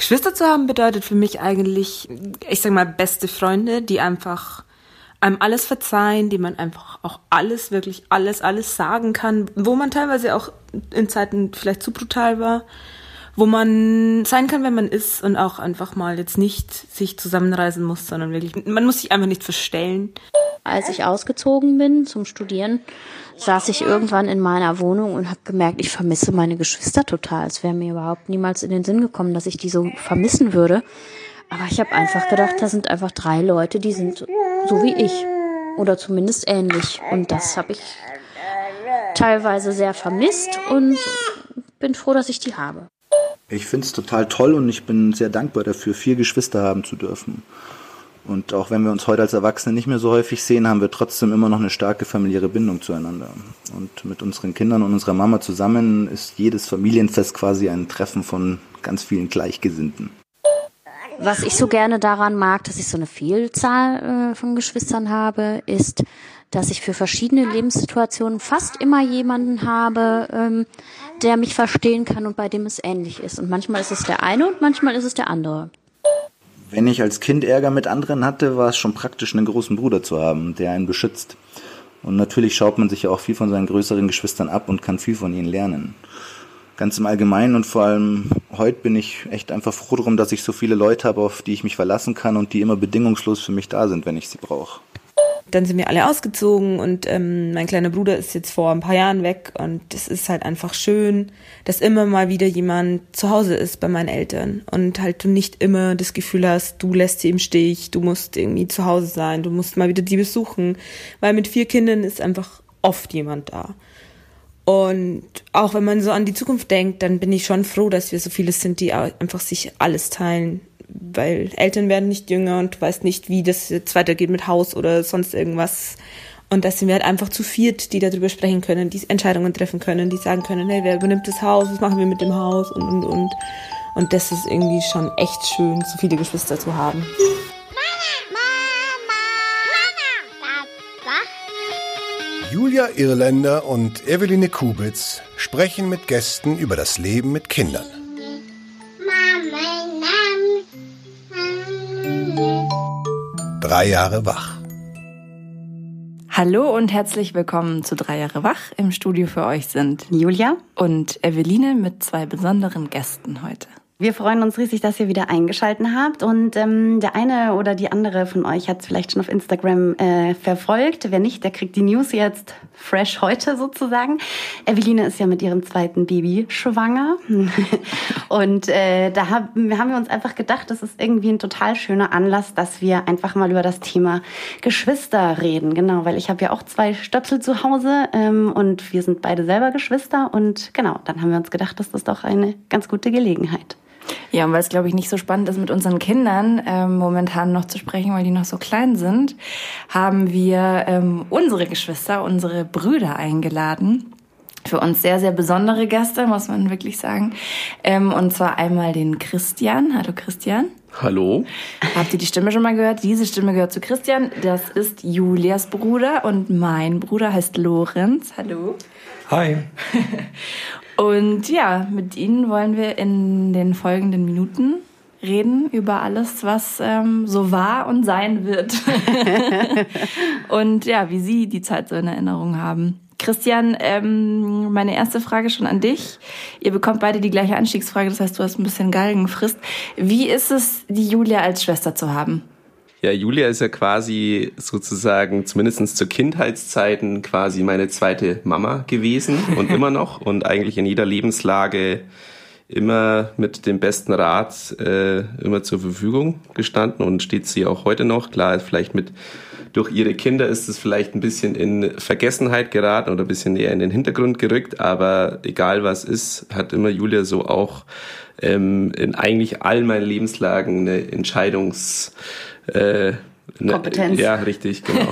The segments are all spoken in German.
Geschwister zu haben bedeutet für mich eigentlich, ich sag mal, beste Freunde, die einfach einem alles verzeihen, die man einfach auch alles, wirklich alles, alles sagen kann, wo man teilweise auch in Zeiten vielleicht zu brutal war, wo man sein kann, wenn man ist und auch einfach mal jetzt nicht sich zusammenreisen muss, sondern wirklich, man muss sich einfach nicht verstellen. Als ich ausgezogen bin zum Studieren, saß ich irgendwann in meiner Wohnung und habe gemerkt, ich vermisse meine Geschwister total. Es wäre mir überhaupt niemals in den Sinn gekommen, dass ich die so vermissen würde. Aber ich habe einfach gedacht, da sind einfach drei Leute, die sind so wie ich. Oder zumindest ähnlich. Und das habe ich teilweise sehr vermisst und bin froh, dass ich die habe. Ich finde es total toll und ich bin sehr dankbar dafür, vier Geschwister haben zu dürfen. Und auch wenn wir uns heute als Erwachsene nicht mehr so häufig sehen, haben wir trotzdem immer noch eine starke familiäre Bindung zueinander. Und mit unseren Kindern und unserer Mama zusammen ist jedes Familienfest quasi ein Treffen von ganz vielen Gleichgesinnten. Was ich so gerne daran mag, dass ich so eine Vielzahl äh, von Geschwistern habe, ist, dass ich für verschiedene Lebenssituationen fast immer jemanden habe, ähm, der mich verstehen kann und bei dem es ähnlich ist. Und manchmal ist es der eine und manchmal ist es der andere. Wenn ich als Kind Ärger mit anderen hatte, war es schon praktisch, einen großen Bruder zu haben, der einen beschützt. Und natürlich schaut man sich ja auch viel von seinen größeren Geschwistern ab und kann viel von ihnen lernen ganz im Allgemeinen und vor allem heute bin ich echt einfach froh darum, dass ich so viele Leute habe, auf die ich mich verlassen kann und die immer bedingungslos für mich da sind, wenn ich sie brauche. Dann sind wir alle ausgezogen und ähm, mein kleiner Bruder ist jetzt vor ein paar Jahren weg und es ist halt einfach schön, dass immer mal wieder jemand zu Hause ist bei meinen Eltern und halt du nicht immer das Gefühl hast, du lässt sie im Stich, du musst irgendwie zu Hause sein, du musst mal wieder die besuchen, weil mit vier Kindern ist einfach oft jemand da. Und auch wenn man so an die Zukunft denkt, dann bin ich schon froh, dass wir so viele sind, die einfach sich alles teilen. Weil Eltern werden nicht jünger und du weißt nicht, wie das jetzt weitergeht mit Haus oder sonst irgendwas. Und da sind wir halt einfach zu viert, die darüber sprechen können, die Entscheidungen treffen können, die sagen können, hey, wer übernimmt das Haus, was machen wir mit dem Haus und, und, und. Und das ist irgendwie schon echt schön, so viele Geschwister zu haben. Julia Irländer und Eveline Kubitz sprechen mit Gästen über das Leben mit Kindern. Drei Jahre wach. Hallo und herzlich willkommen zu Drei Jahre wach. Im Studio für euch sind Julia und Eveline mit zwei besonderen Gästen heute. Wir freuen uns riesig, dass ihr wieder eingeschalten habt. Und ähm, der eine oder die andere von euch hat es vielleicht schon auf Instagram äh, verfolgt. Wer nicht, der kriegt die News jetzt fresh heute sozusagen. Eveline ist ja mit ihrem zweiten Baby schwanger. und äh, da hab, haben wir uns einfach gedacht, das ist irgendwie ein total schöner Anlass, dass wir einfach mal über das Thema Geschwister reden. Genau, weil ich habe ja auch zwei Stöpsel zu Hause ähm, und wir sind beide selber Geschwister. Und genau, dann haben wir uns gedacht, das ist doch eine ganz gute Gelegenheit. Ja, und weil es, glaube ich, nicht so spannend ist, mit unseren Kindern ähm, momentan noch zu sprechen, weil die noch so klein sind, haben wir ähm, unsere Geschwister, unsere Brüder eingeladen. Für uns sehr, sehr besondere Gäste, muss man wirklich sagen. Ähm, und zwar einmal den Christian. Hallo Christian. Hallo. Habt ihr die Stimme schon mal gehört? Diese Stimme gehört zu Christian. Das ist Julias Bruder und mein Bruder heißt Lorenz. Hallo. Hi. Und ja, mit Ihnen wollen wir in den folgenden Minuten reden über alles, was ähm, so war und sein wird. und ja, wie Sie die Zeit so in Erinnerung haben. Christian, ähm, meine erste Frage schon an dich. Ihr bekommt beide die gleiche Anstiegsfrage, das heißt, du hast ein bisschen Galgenfrist. Wie ist es, die Julia als Schwester zu haben? Ja, Julia ist ja quasi sozusagen, zumindest zu Kindheitszeiten, quasi meine zweite Mama gewesen und immer noch und eigentlich in jeder Lebenslage immer mit dem besten Rat äh, immer zur Verfügung gestanden und steht sie auch heute noch. Klar, vielleicht mit durch ihre Kinder ist es vielleicht ein bisschen in Vergessenheit geraten oder ein bisschen eher in den Hintergrund gerückt, aber egal was ist, hat immer Julia so auch ähm, in eigentlich all meinen Lebenslagen eine Entscheidungs äh, ne, Kompetenz. Ja, richtig, genau.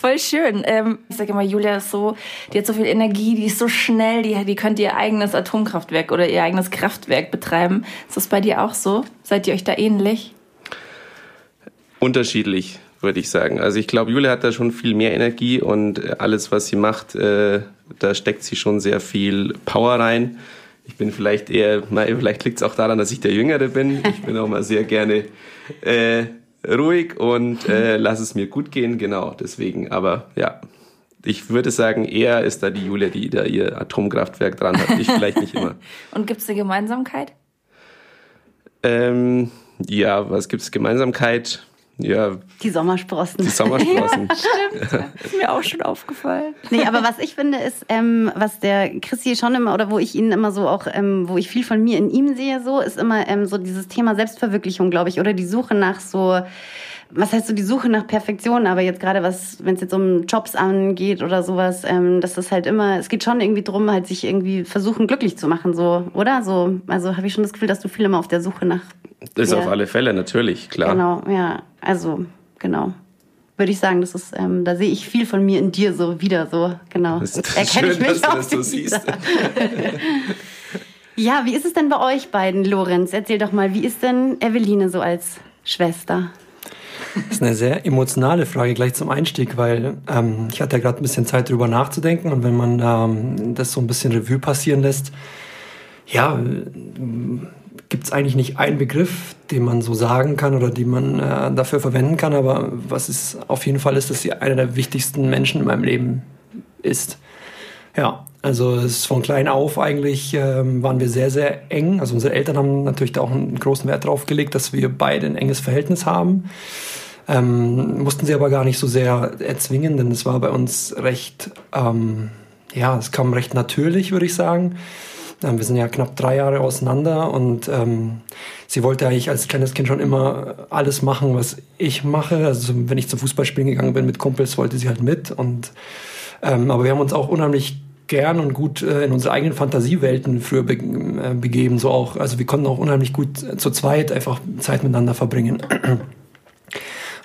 Voll schön. Ähm, ich sage immer, Julia ist so, die hat so viel Energie, die ist so schnell, die, die könnte ihr eigenes Atomkraftwerk oder ihr eigenes Kraftwerk betreiben. Ist das bei dir auch so? Seid ihr euch da ähnlich? Unterschiedlich, würde ich sagen. Also ich glaube, Julia hat da schon viel mehr Energie und alles, was sie macht, äh, da steckt sie schon sehr viel Power rein. Ich bin vielleicht eher, vielleicht liegt es auch daran, dass ich der Jüngere bin. Ich bin auch mal sehr gerne äh, ruhig und äh, lass es mir gut gehen, genau, deswegen. Aber ja, ich würde sagen, eher ist da die Julia, die da ihr Atomkraftwerk dran hat. Ich vielleicht nicht immer. und gibt es eine Gemeinsamkeit? Ähm, ja, was gibt es Gemeinsamkeit? Ja. Die Sommersprossen. Die Sommersprossen. Ja, stimmt. ist mir auch schon aufgefallen. Nee, aber was ich finde, ist, ähm, was der Chris hier schon immer, oder wo ich ihn immer so auch, ähm, wo ich viel von mir in ihm sehe, so, ist immer ähm, so dieses Thema Selbstverwirklichung, glaube ich, oder die Suche nach so, was heißt so die Suche nach Perfektion, aber jetzt gerade was, wenn es jetzt um Jobs angeht oder sowas, ähm, dass das halt immer, es geht schon irgendwie drum, halt sich irgendwie versuchen glücklich zu machen, so, oder? So, also habe ich schon das Gefühl, dass du viel immer auf der Suche nach. Das ist auf alle Fälle, natürlich, klar. Genau, ja, also, genau. Würde ich sagen, das ist, ähm, da sehe ich viel von mir in dir so wieder, so, genau. Das ist Erkenne schön, ich mich dass du das so siehst. ja, wie ist es denn bei euch beiden, Lorenz? Erzähl doch mal, wie ist denn Eveline so als Schwester? Das ist eine sehr emotionale Frage gleich zum Einstieg, weil ähm, ich hatte ja gerade ein bisschen Zeit darüber nachzudenken und wenn man ähm, das so ein bisschen Revue passieren lässt, ja, gibt es eigentlich nicht einen Begriff, den man so sagen kann oder den man äh, dafür verwenden kann, aber was ist auf jeden Fall ist, dass sie einer der wichtigsten Menschen in meinem Leben ist. Ja, also es ist von klein auf eigentlich ähm, waren wir sehr, sehr eng. Also unsere Eltern haben natürlich da auch einen großen Wert drauf gelegt, dass wir beide ein enges Verhältnis haben. Ähm, mussten sie aber gar nicht so sehr erzwingen, denn es war bei uns recht, ähm, ja, es kam recht natürlich, würde ich sagen. Ähm, wir sind ja knapp drei Jahre auseinander und ähm, sie wollte eigentlich als kleines Kind schon immer alles machen, was ich mache. Also wenn ich zum Fußballspielen gegangen bin mit Kumpels, wollte sie halt mit. Und ähm, aber wir haben uns auch unheimlich gern und gut äh, in unsere eigenen Fantasiewelten früher be äh, begeben. So auch, also wir konnten auch unheimlich gut äh, zu zweit einfach Zeit miteinander verbringen.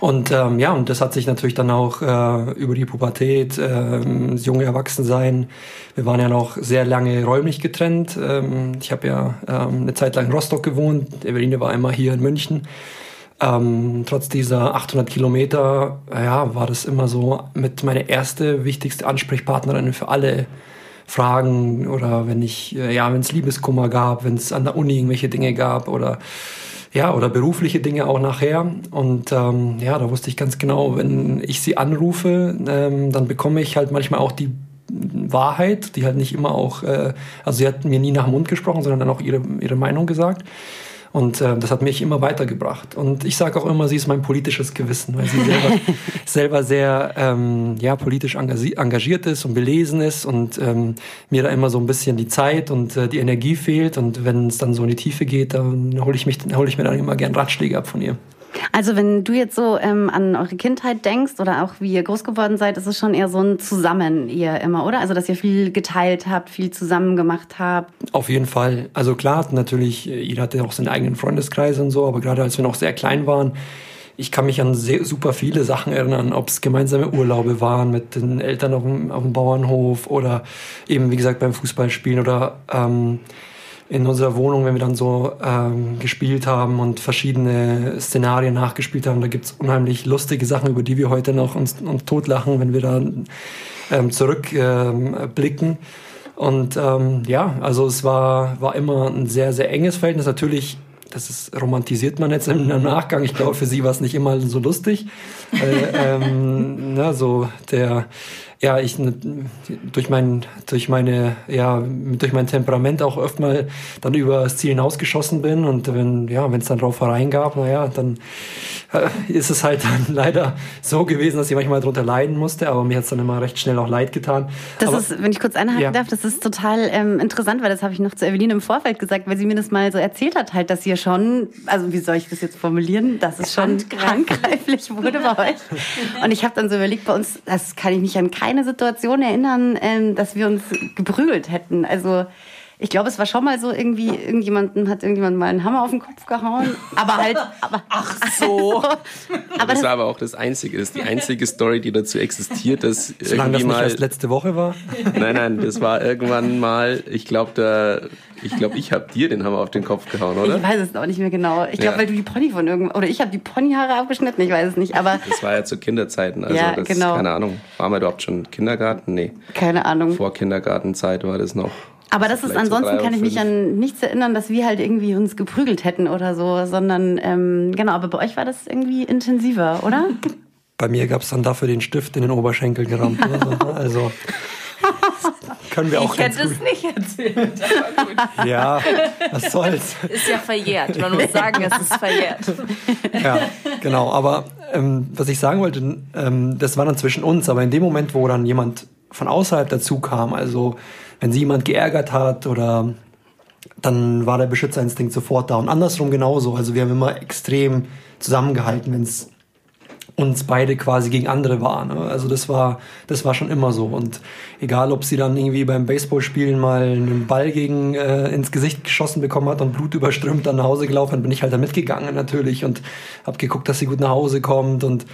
Und ähm, ja, und das hat sich natürlich dann auch äh, über die Pubertät, äh, das junge Erwachsensein. Wir waren ja noch sehr lange räumlich getrennt. Ähm, ich habe ja ähm, eine Zeit lang in Rostock gewohnt. Eveline war immer hier in München. Ähm, trotz dieser 800 Kilometer, ja, war das immer so mit meine erste wichtigste Ansprechpartnerin für alle Fragen oder wenn ich, äh, ja, wenn es Liebeskummer gab, wenn es an der Uni irgendwelche Dinge gab oder ja, oder berufliche Dinge auch nachher. Und ähm, ja, da wusste ich ganz genau, wenn ich sie anrufe, ähm, dann bekomme ich halt manchmal auch die Wahrheit, die halt nicht immer auch, äh, also sie hat mir nie nach dem Mund gesprochen, sondern dann auch ihre, ihre Meinung gesagt. Und äh, das hat mich immer weitergebracht. Und ich sage auch immer, sie ist mein politisches Gewissen, weil sie selber, selber sehr ähm, ja, politisch engagiert ist und belesen ist und ähm, mir da immer so ein bisschen die Zeit und äh, die Energie fehlt. Und wenn es dann so in die Tiefe geht, dann hole ich, mich, hol ich mir dann immer gern Ratschläge ab von ihr. Also wenn du jetzt so ähm, an eure Kindheit denkst oder auch wie ihr groß geworden seid, ist es schon eher so ein Zusammen ihr immer, oder? Also dass ihr viel geteilt habt, viel zusammen gemacht habt. Auf jeden Fall. Also klar, natürlich, jeder hatte auch seinen eigenen Freundeskreis und so, aber gerade als wir noch sehr klein waren, ich kann mich an sehr, super viele Sachen erinnern, ob es gemeinsame Urlaube waren mit den Eltern auf dem, auf dem Bauernhof oder eben, wie gesagt, beim Fußballspielen oder ähm, in unserer Wohnung, wenn wir dann so ähm, gespielt haben und verschiedene Szenarien nachgespielt haben, da gibt's unheimlich lustige Sachen, über die wir heute noch uns, uns totlachen, wenn wir da ähm, zurückblicken. Ähm, und ähm, ja, also es war, war immer ein sehr, sehr enges Verhältnis. Natürlich das ist, romantisiert man jetzt im Nachgang. Ich glaube, für sie war es nicht immer so lustig. äh, ähm, na, so der ja, ich durch mein, durch meine, ja, durch mein Temperament auch öfter mal dann über das Ziel hinausgeschossen bin und wenn, ja, wenn es dann drauf hereingab, naja, dann äh, ist es halt dann leider so gewesen, dass ich manchmal darunter leiden musste, aber mir hat es dann immer recht schnell auch leid getan. Das aber, ist, wenn ich kurz einhaken ja. darf, das ist total ähm, interessant, weil das habe ich noch zu Eveline im Vorfeld gesagt, weil sie mir das mal so erzählt hat, halt, dass ihr schon, also wie soll ich das jetzt formulieren, dass es schon handgreiflich wurde bei euch. Und ich habe dann so überlegt, bei uns, das kann ich mich an keine Situation erinnern, ähm, dass wir uns geprügelt hätten. Also ich glaube, es war schon mal so irgendwie, irgendjemanden hat irgendjemand mal einen Hammer auf den Kopf gehauen. Aber halt. Aber, Ach so. Also, aber das war aber auch das Einzige. Das ist die einzige Story, die dazu existiert, dass Solange das nicht mal, erst letzte Woche war? Nein, nein, das war irgendwann mal, ich glaube, da. Ich glaube, ich habe dir den Hammer auf den Kopf gehauen, oder? Ich weiß es noch nicht mehr genau. Ich glaube, ja. weil du die Pony von irgendwo. Oder ich habe die Ponyhaare abgeschnitten, ich weiß es nicht. Aber das war ja zu Kinderzeiten. Also ja, das, genau. keine Ahnung. Waren wir überhaupt schon Kindergarten? Nee. Keine Ahnung. Vor Kindergartenzeit war das noch. Aber das ist Vielleicht so ansonsten kann ich mich an nichts erinnern, dass wir halt irgendwie uns geprügelt hätten oder so, sondern ähm, genau, aber bei euch war das irgendwie intensiver, oder? Bei mir gab es dann dafür den Stift in den Oberschenkel gerammt. ne? Also können wir auch Ich ganz hätte gut. es nicht erzählt. Aber gut. Ja, was soll's. Ist ja verjährt. Man muss sagen, es ist verjährt. Ja, genau. Aber ähm, was ich sagen wollte, ähm, das war dann zwischen uns. Aber in dem Moment, wo dann jemand von außerhalb dazu kam, also wenn sie jemand geärgert hat oder dann war der Beschützerinstinkt sofort da. Und andersrum genauso. Also wir haben immer extrem zusammengehalten, wenn es uns beide quasi gegen andere waren. Ne? Also das war, das war schon immer so. Und egal, ob sie dann irgendwie beim Baseballspielen mal einen Ball gegen äh, ins Gesicht geschossen bekommen hat und Blut überströmt dann nach Hause gelaufen, bin ich halt da mitgegangen natürlich und habe geguckt, dass sie gut nach Hause kommt und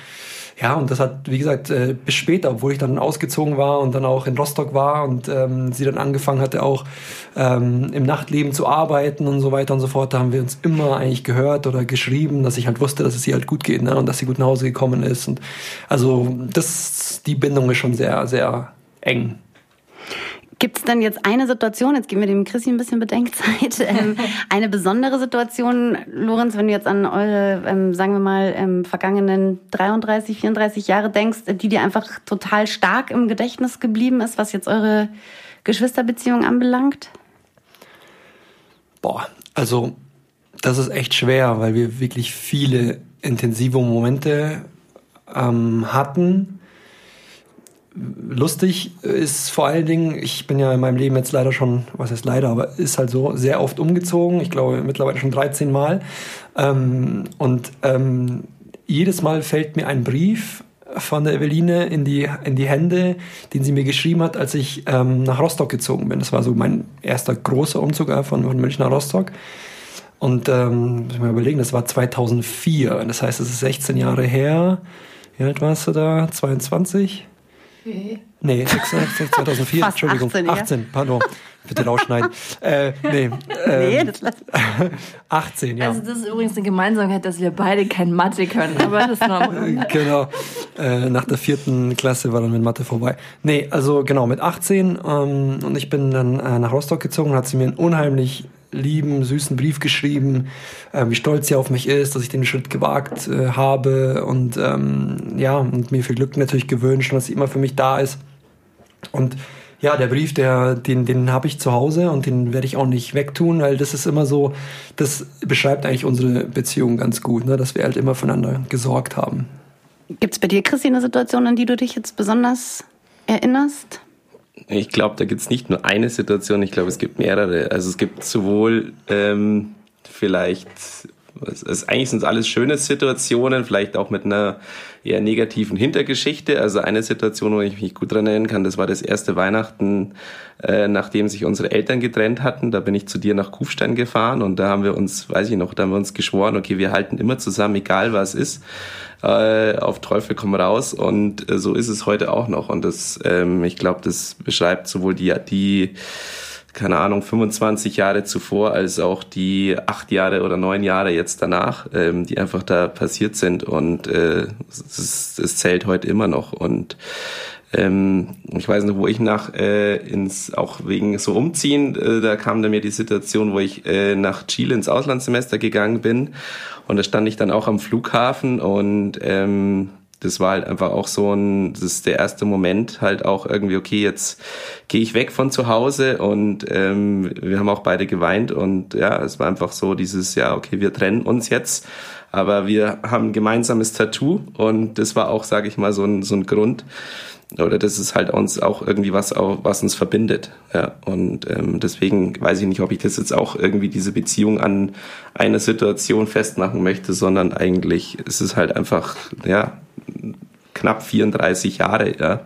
ja, und das hat, wie gesagt, äh, bis später, obwohl ich dann ausgezogen war und dann auch in Rostock war und ähm, sie dann angefangen hatte, auch ähm, im Nachtleben zu arbeiten und so weiter und so fort, da haben wir uns immer eigentlich gehört oder geschrieben, dass ich halt wusste, dass es ihr halt gut geht ne? und dass sie gut nach Hause gekommen ist. Und also das, die Bindung ist schon sehr, sehr eng. Gibt es denn jetzt eine Situation, jetzt geben wir dem Chrissy ein bisschen Bedenkzeit, ähm, eine besondere Situation, Lorenz, wenn du jetzt an eure, ähm, sagen wir mal, ähm, vergangenen 33, 34 Jahre denkst, die dir einfach total stark im Gedächtnis geblieben ist, was jetzt eure Geschwisterbeziehung anbelangt? Boah, also das ist echt schwer, weil wir wirklich viele intensive Momente ähm, hatten. Lustig ist vor allen Dingen, ich bin ja in meinem Leben jetzt leider schon, was heißt leider, aber ist halt so, sehr oft umgezogen. Ich glaube mittlerweile schon 13 Mal. Ähm, und ähm, jedes Mal fällt mir ein Brief von der Eveline in die, in die Hände, den sie mir geschrieben hat, als ich ähm, nach Rostock gezogen bin. Das war so mein erster großer Umzug äh, von, von München nach Rostock. Und ähm, muss ich mal überlegen, das war 2004. Das heißt, es ist 16 Jahre her. Wie alt warst du da? 22? Nee, 26, 2004, Fast Entschuldigung. 18, ja. 18, pardon. Bitte rausschneiden. äh, nee, ähm, Nee, das lass 18, ja. Also das ist übrigens eine Gemeinsamkeit, dass wir beide kein Mathe können. Aber das ist noch genau. Äh, nach der vierten Klasse war dann mit Mathe vorbei. Nee, also genau, mit 18 ähm, und ich bin dann äh, nach Rostock gezogen, hat sie mir einen unheimlich lieben, süßen Brief geschrieben, äh, wie stolz sie auf mich ist, dass ich den Schritt gewagt äh, habe und ähm, ja, und mir viel Glück natürlich gewünscht und dass sie immer für mich da ist. Und ja, der Brief, der, den, den habe ich zu Hause und den werde ich auch nicht wegtun, weil das ist immer so, das beschreibt eigentlich unsere Beziehung ganz gut, ne? dass wir halt immer füreinander gesorgt haben. Gibt es bei dir, Chrissy, eine Situation, an die du dich jetzt besonders erinnerst? Ich glaube, da gibt es nicht nur eine Situation, ich glaube, es gibt mehrere. Also es gibt sowohl ähm, vielleicht, ist, eigentlich sind es alles schöne Situationen, vielleicht auch mit einer eher negativen Hintergeschichte. Also eine Situation, wo ich mich gut dran erinnern kann, das war das erste Weihnachten, äh, nachdem sich unsere Eltern getrennt hatten. Da bin ich zu dir nach Kufstein gefahren und da haben wir uns, weiß ich noch, da haben wir uns geschworen, okay, wir halten immer zusammen, egal was ist äh, auf Teufel komm raus. Und äh, so ist es heute auch noch. Und das ähm, ich glaube das beschreibt sowohl die die keine Ahnung 25 Jahre zuvor als auch die acht Jahre oder neun Jahre jetzt danach ähm, die einfach da passiert sind. Und äh, es, es zählt heute immer noch. Und ähm, ich weiß noch, wo ich nach äh, ins auch wegen so umziehen, äh, da kam dann mir die Situation, wo ich äh, nach Chile ins Auslandssemester gegangen bin. Und da stand ich dann auch am Flughafen und ähm, das war halt einfach auch so ein, das ist der erste Moment halt auch irgendwie, okay, jetzt gehe ich weg von zu Hause und ähm, wir haben auch beide geweint und ja, es war einfach so dieses, ja, okay, wir trennen uns jetzt, aber wir haben ein gemeinsames Tattoo und das war auch, sage ich mal, so ein, so ein Grund, oder das ist halt uns auch irgendwie was, was uns verbindet. Ja. Und ähm, deswegen weiß ich nicht, ob ich das jetzt auch irgendwie diese Beziehung an einer Situation festmachen möchte, sondern eigentlich ist es halt einfach, ja, knapp 34 Jahre, ja,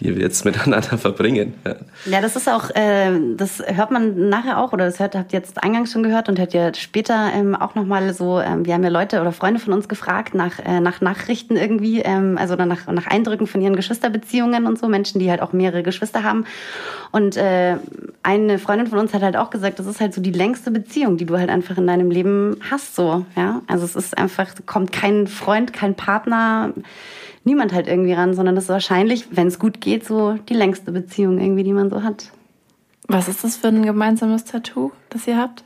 die wir jetzt miteinander verbringen. Ja. Ja, das ist auch, äh, das hört man nachher auch, oder das hört, habt ihr jetzt eingangs schon gehört und hört ihr später ähm, auch nochmal so, ähm, wir haben ja Leute oder Freunde von uns gefragt nach, äh, nach Nachrichten irgendwie, ähm, also nach, nach Eindrücken von ihren Geschwisterbeziehungen und so, Menschen, die halt auch mehrere Geschwister haben. Und äh, eine Freundin von uns hat halt auch gesagt, das ist halt so die längste Beziehung, die du halt einfach in deinem Leben hast, so, ja. Also es ist einfach, kommt kein Freund, kein Partner, niemand halt irgendwie ran, sondern das ist wahrscheinlich, wenn es gut geht, so die längste Beziehung irgendwie, die man so hat. Was ist das für ein gemeinsames Tattoo, das ihr habt?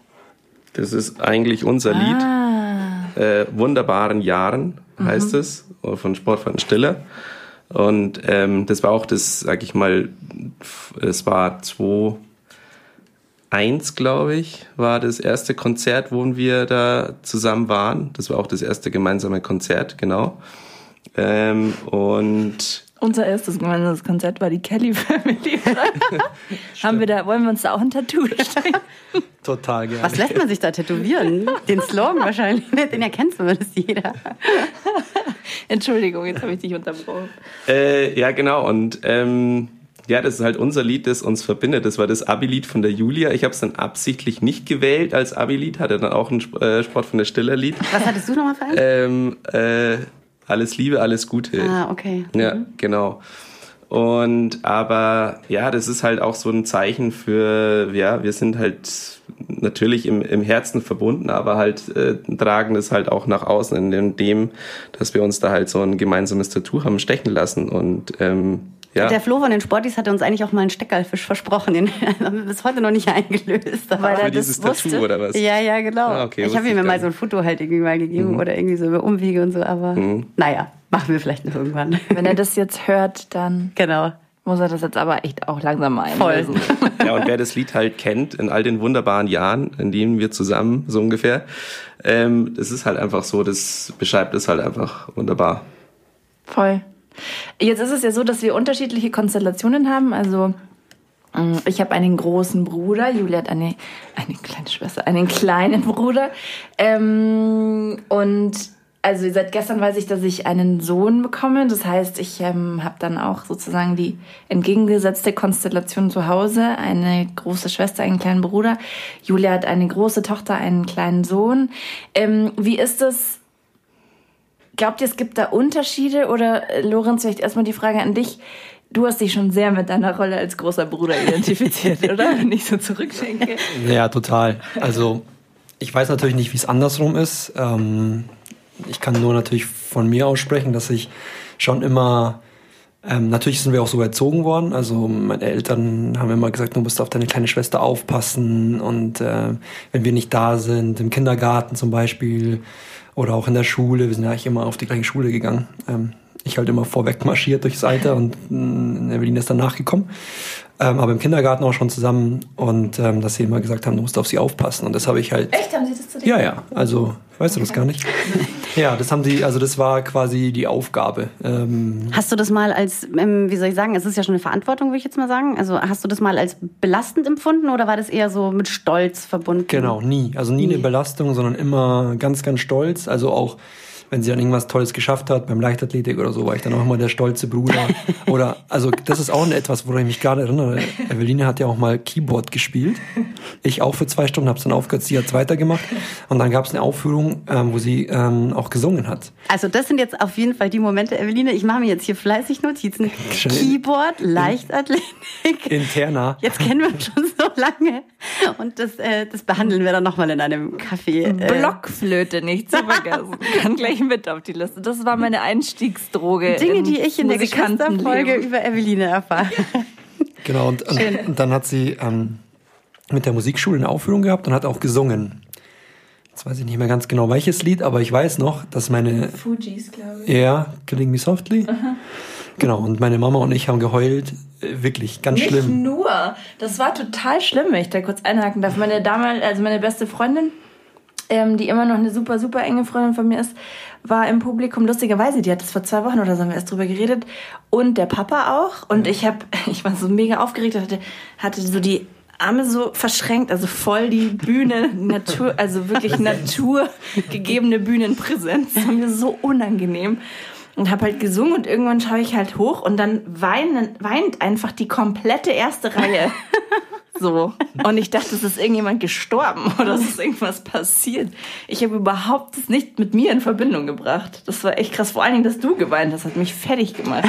Das ist eigentlich unser Lied. Ah. Äh, Wunderbaren Jahren heißt es, von Sportverein Stiller. Und ähm, das war auch das, sag ich mal, es war 2001, glaube ich, war das erste Konzert, wo wir da zusammen waren. Das war auch das erste gemeinsame Konzert, genau. Ähm, und Unser erstes gemeinsames Konzert war die Kelly Family. Haben wir da, wollen wir uns da auch ein Tattoo stellen? Total gerne. Was lässt man sich da tätowieren? Den Slogan wahrscheinlich. Den erkennt zumindest jeder. Entschuldigung, jetzt habe ich dich unterbrochen. Äh, ja, genau. Und ähm, ja, das ist halt unser Lied, das uns verbindet. Das war das Abi-Lied von der Julia. Ich habe es dann absichtlich nicht gewählt als Abi-Lied. Hatte dann auch ein äh, Sport von der Stiller-Lied. Was hattest du nochmal für einen? Ähm, äh, alles Liebe, alles Gute. ah, okay. Ja, genau. Und aber ja, das ist halt auch so ein Zeichen für, ja, wir sind halt natürlich im, im Herzen verbunden, aber halt äh, tragen das halt auch nach außen in dem- dem, dass wir uns da halt so ein gemeinsames Tattoo haben stechen lassen. Und ähm, ja. Der Flo von den Sportis hatte uns eigentlich auch mal einen Steckerfisch versprochen. Den haben wir bis heute noch nicht eingelöst. aber- Weil er für das dieses wusste. Tattoo oder was? Ja, ja, genau. Ah, okay, ich habe ihm mal so ein Foto halt irgendwie mal gegeben oder irgendwie so über Umwege und so, aber naja, machen wir vielleicht noch irgendwann. Wenn er das jetzt hört, dann genau. muss er das jetzt aber echt auch langsam mal Voll. einlösen. Ja, und wer das Lied halt kennt, in all den wunderbaren Jahren, in denen wir zusammen, so ungefähr, ähm, das ist halt einfach so, das beschreibt es halt einfach wunderbar. Voll. Jetzt ist es ja so, dass wir unterschiedliche Konstellationen haben. Also mh, ich habe einen großen Bruder, Julia hat eine, eine kleine Schwester, einen kleinen Bruder. Ähm, und also seit gestern weiß ich, dass ich einen Sohn bekomme. Das heißt, ich ähm, habe dann auch sozusagen die entgegengesetzte Konstellation zu Hause. Eine große Schwester, einen kleinen Bruder. Julia hat eine große Tochter, einen kleinen Sohn. Ähm, wie ist das? Glaubt ihr, es gibt da Unterschiede? Oder äh, Lorenz, vielleicht erstmal die Frage an dich. Du hast dich schon sehr mit deiner Rolle als großer Bruder identifiziert, oder? Wenn ich so zurückdenke. Ja, total. Also ich weiß natürlich nicht, wie es andersrum ist. Ähm, ich kann nur natürlich von mir aussprechen, dass ich schon immer, ähm, natürlich sind wir auch so erzogen worden. Also meine Eltern haben immer gesagt, du musst auf deine kleine Schwester aufpassen. Und äh, wenn wir nicht da sind, im Kindergarten zum Beispiel oder auch in der Schule, wir sind ja eigentlich immer auf die gleiche Schule gegangen. Ähm, ich halt immer vorweg marschiert durchs Alter und mh, Evelyn ist dann nachgekommen. Ähm, aber im Kindergarten auch schon zusammen und ähm, dass sie immer gesagt haben, du musst auf sie aufpassen. Und das habe ich halt. Echt? Haben Sie das zu dir? Ja, ja. Also, weißt du das gar nicht? Ja, das haben sie, also das war quasi die Aufgabe. Ähm, Hast du das mal als, ähm, wie soll ich sagen, es ist ja schon eine Verantwortung, würde ich jetzt mal sagen. Also hast du das mal als belastend empfunden oder war das eher so mit Stolz verbunden? Genau, nie. Also nie, Nie. eine Belastung, sondern immer ganz, ganz stolz. Also auch, wenn sie dann irgendwas Tolles geschafft hat, beim Leichtathletik oder so, war ich dann auch immer der stolze Bruder. oder, also das ist auch etwas, woran ich mich gerade erinnere. Eveline hat ja auch mal Keyboard gespielt. Ich auch für zwei Stunden, hab's dann aufgehört, sie hat's weitergemacht. Und dann gab's eine Aufführung, ähm, wo sie ähm, auch gesungen hat. Also das sind jetzt auf jeden Fall die Momente, Eveline. Ich mache mir jetzt hier fleißig Notizen. Schön. Keyboard, Leichtathletik. Interna. Jetzt kennen wir uns schon so lange. Und das, äh, das behandeln wir dann nochmal in einem Café. Äh, Blockflöte nicht zu vergessen. Kann gleich mit auf die Liste. Das war meine Einstiegsdroge. Dinge, die ich in der. Geschwisterfolge über Eveline erfahre. Genau, und, und, dann hat sie ähm, mit der Musikschule eine Aufführung gehabt und hat auch gesungen. Jetzt weiß ich nicht mehr ganz genau welches Lied, aber ich weiß noch, dass meine. Fujis, glaube ich. Ja, Killing Me Softly. Genau, und meine Mama und ich haben geheult. Äh, Wirklich, ganz Nicht schlimm. nur. Das war total schlimm, wenn ich da kurz einhaken darf. Meine damals, also meine beste Freundin, ähm, die immer noch eine super, super enge Freundin von mir ist, war im Publikum lustigerweise. Die hat das vor zwei Wochen oder so haben wir erst drüber geredet. Und der Papa auch. Und ich habe, ich war so mega aufgeregt, hatte, hatte so die Arme so verschränkt, also voll die Bühne, Natur, also wirklich naturgegebene Bühnenpräsenz. Das war mir so unangenehm. Und habe halt gesungen und irgendwann schaue ich halt hoch und dann weinen, weint einfach die komplette erste Reihe. So. Und ich dachte, es ist irgendjemand gestorben oder es ist irgendwas passiert. Ich habe überhaupt das nicht mit mir in Verbindung gebracht. Das war echt krass. Vor allen Dingen, dass du geweint hast, hat mich fertig gemacht.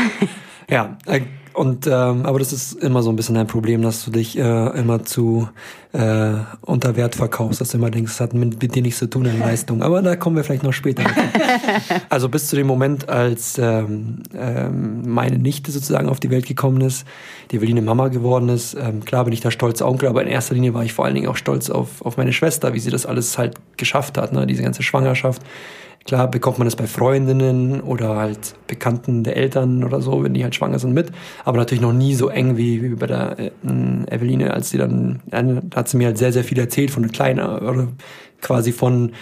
Ja, äh, Und ähm, aber das ist immer so ein bisschen ein Problem, dass du dich äh, immer zu äh, unter Wert verkaufst, dass du immer denkst, es hat mit, mit dir nichts zu tun in Leistung. Aber da kommen wir vielleicht noch später. also bis zu dem Moment, als ähm, ähm, meine Nichte sozusagen auf die Welt gekommen ist, die Eveline Mama geworden ist, ähm, klar bin ich da stolz Onkel, aber in erster Linie war ich vor allen Dingen auch stolz auf, auf meine Schwester, wie sie das alles halt geschafft hat, ne? diese ganze Schwangerschaft Klar bekommt man es bei Freundinnen oder halt Bekannten der Eltern oder so, wenn die halt schwanger sind mit, aber natürlich noch nie so eng wie, wie bei der äh, Eveline, als sie dann, äh, da hat sie mir halt sehr, sehr viel erzählt von der Kleinen oder quasi von,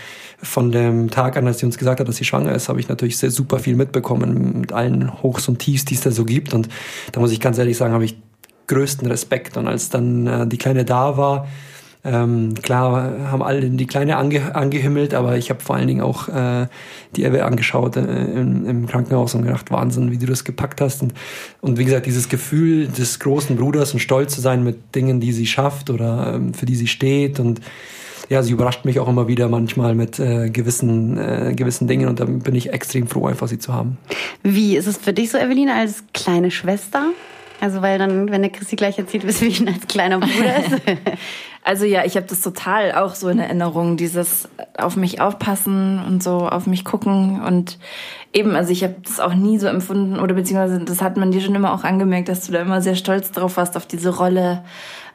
von dem Tag an, als sie uns gesagt hat, dass sie schwanger ist, habe ich natürlich sehr super viel mitbekommen mit allen Hochs und Tiefs, die es da so gibt. Und da muss ich ganz ehrlich sagen, habe ich größten Respekt. Und als dann äh, die Kleine da war, ähm, klar haben alle die Kleine ange, angehimmelt, aber ich habe vor allen Dingen auch äh, die Ebbe angeschaut äh, im, im, Krankenhaus und gedacht, Wahnsinn, wie du das gepackt hast. Und, und wie gesagt, dieses Gefühl des großen Bruders und stolz zu sein mit Dingen, die sie schafft oder ähm, für die sie steht und ja, sie überrascht mich auch immer wieder manchmal mit äh, gewissen, äh, gewissen Dingen und da bin ich extrem froh, einfach sie zu haben. Wie ist es für dich so, Eveline, als kleine Schwester? Also weil dann, wenn der Christi gleich erzählt, wissen wir ihn als kleiner Bruder ist. also ja, ich habe das total auch so in Erinnerung, dieses auf mich aufpassen und so auf mich gucken und eben, also ich habe das auch nie so empfunden oder beziehungsweise das hat man dir schon immer auch angemerkt, dass du da immer sehr stolz drauf warst auf diese Rolle.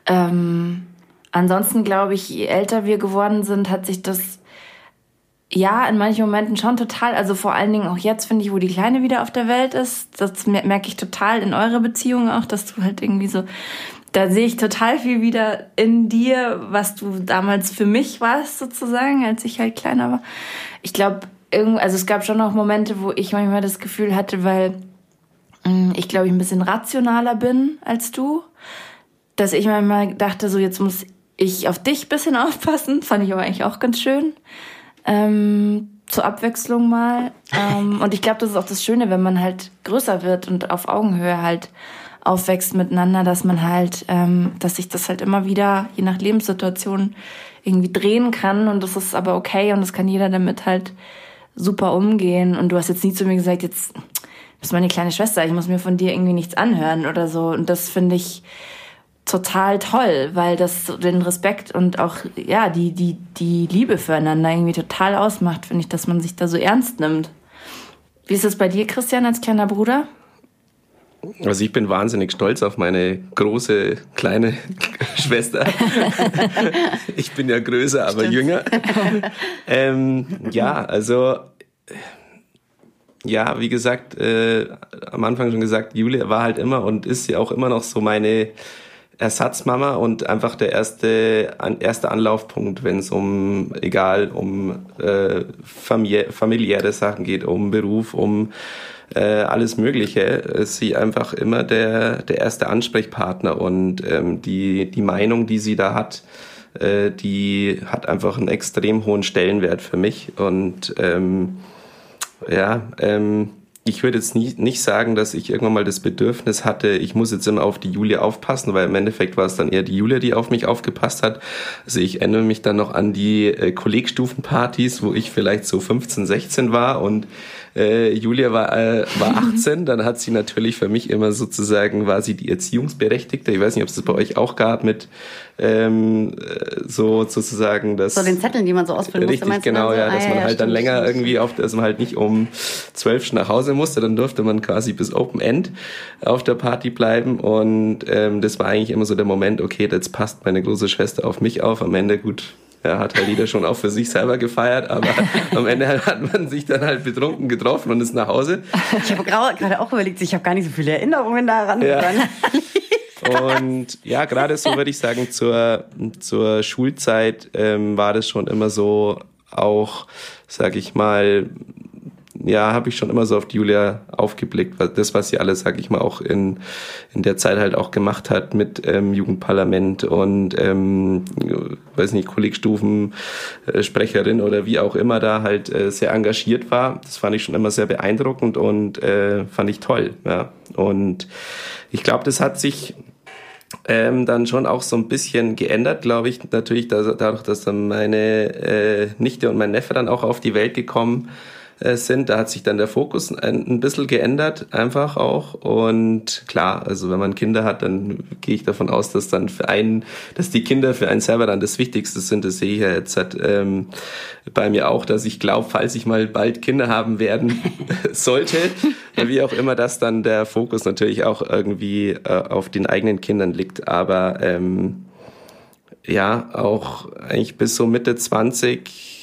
Ähm, ansonsten glaube ich, je älter wir geworden sind, hat sich das ja, in manchen Momenten schon total. Also vor allen Dingen auch jetzt finde ich, wo die Kleine wieder auf der Welt ist. Das merke ich total in eurer Beziehung auch, dass du halt irgendwie so, da sehe ich total viel wieder in dir, was du damals für mich warst sozusagen, als ich halt kleiner war. Ich glaube, also es gab schon auch Momente, wo ich manchmal das Gefühl hatte, weil mh, mm, ich glaube, ich ein bisschen rationaler bin als du, dass ich manchmal dachte, so jetzt muss ich auf dich bisschen aufpassen. Fand ich aber eigentlich auch ganz schön ähm, zur Abwechslung mal. Ähm, und ich glaube, das ist auch das Schöne, wenn man halt größer wird und auf Augenhöhe halt aufwächst miteinander, dass man halt, ähm, dass sich das halt immer wieder, je nach Lebenssituation, irgendwie drehen kann. Und das ist aber okay und das kann jeder damit halt super umgehen. Und du hast jetzt nie zu mir gesagt, jetzt bist meine kleine Schwester, ich muss mir von dir irgendwie nichts anhören oder so. Und das finde ich, total toll, weil das den Respekt und auch ja die die die Liebe füreinander irgendwie total ausmacht, finde ich, dass man sich da so ernst nimmt. Wie ist es bei dir, Christian, als kleiner Bruder? Also ich bin wahnsinnig stolz auf meine große kleine Schwester. ich bin ja größer, aber Stimmt. jünger. Ähm, ja, also ja, wie gesagt, äh, am Anfang schon gesagt, Julia war halt immer und ist ja auch immer noch so meine Ersatzmama und einfach der erste, an, erste Anlaufpunkt, wenn es um, egal, um äh, familiä familiäre Sachen geht, um Beruf, um äh, alles Mögliche, ist sie einfach immer der, der erste Ansprechpartner und ähm, die, die Meinung, die sie da hat, äh, die hat einfach einen extrem hohen Stellenwert für mich und ähm, ja, ähm, ich würde jetzt nie, nicht sagen, dass ich irgendwann mal das Bedürfnis hatte, ich muss jetzt immer auf die Julia aufpassen, weil im Endeffekt war es dann eher die Julia, die auf mich aufgepasst hat. Also ich erinnere mich dann noch an die äh, Kollegstufenpartys, wo ich vielleicht so 15, 16 war und äh, Julia war, äh, war 18, dann hat sie natürlich für mich immer sozusagen, war sie die Erziehungsberechtigte. Ich weiß nicht, ob es das bei euch auch gab mit ähm, äh, so sozusagen das. So den Zetteln, die man so ausfüllen richtig, musste, genau, ja, dass ah, man ja, halt stimmt, dann länger stimmt. irgendwie auf, dass man halt nicht um zwölf nach Hause musste, dann durfte man quasi bis Open End auf der Party bleiben und ähm, das war eigentlich immer so der Moment, okay, jetzt passt meine große Schwester auf mich auf. Am Ende gut, er hat halt jeder schon auch für sich selber gefeiert, aber am Ende hat man sich dann halt betrunken getroffen und ist nach Hause. Ich habe gerade auch überlegt, ich habe gar nicht so viele Erinnerungen daran. Ja. Und ja, gerade so würde ich sagen, zur, zur Schulzeit ähm, war das schon immer so auch, sag ich mal, ja, habe ich schon immer so auf die Julia aufgeblickt, das, was sie alles, sag ich mal, auch in, in der Zeit halt auch gemacht hat mit ähm, Jugendparlament und, ähm, weiß nicht, Kollegstufensprecherin oder wie auch immer da halt äh, sehr engagiert war. Das fand ich schon immer sehr beeindruckend und äh, fand ich toll. Ja. Und ich glaube, das hat sich ähm, dann schon auch so ein bisschen geändert, glaube ich. Natürlich dadurch, dass dann meine äh, Nichte und mein Neffe dann auch auf die Welt gekommen äh, sind. Da hat sich dann der Fokus ein, ein bisschen geändert, einfach auch. Und klar, also wenn man Kinder hat, dann gehe ich davon aus, dass dann für einen, dass die Kinder für einen selber dann das Wichtigste sind. Das sehe ich ja jetzt halt, ähm, bei mir auch, dass ich glaube, falls ich mal bald Kinder haben werden sollte, wie auch immer, dass dann der Fokus natürlich auch irgendwie äh, auf den eigenen Kindern liegt. Aber ähm, ja, auch eigentlich bis so Mitte 20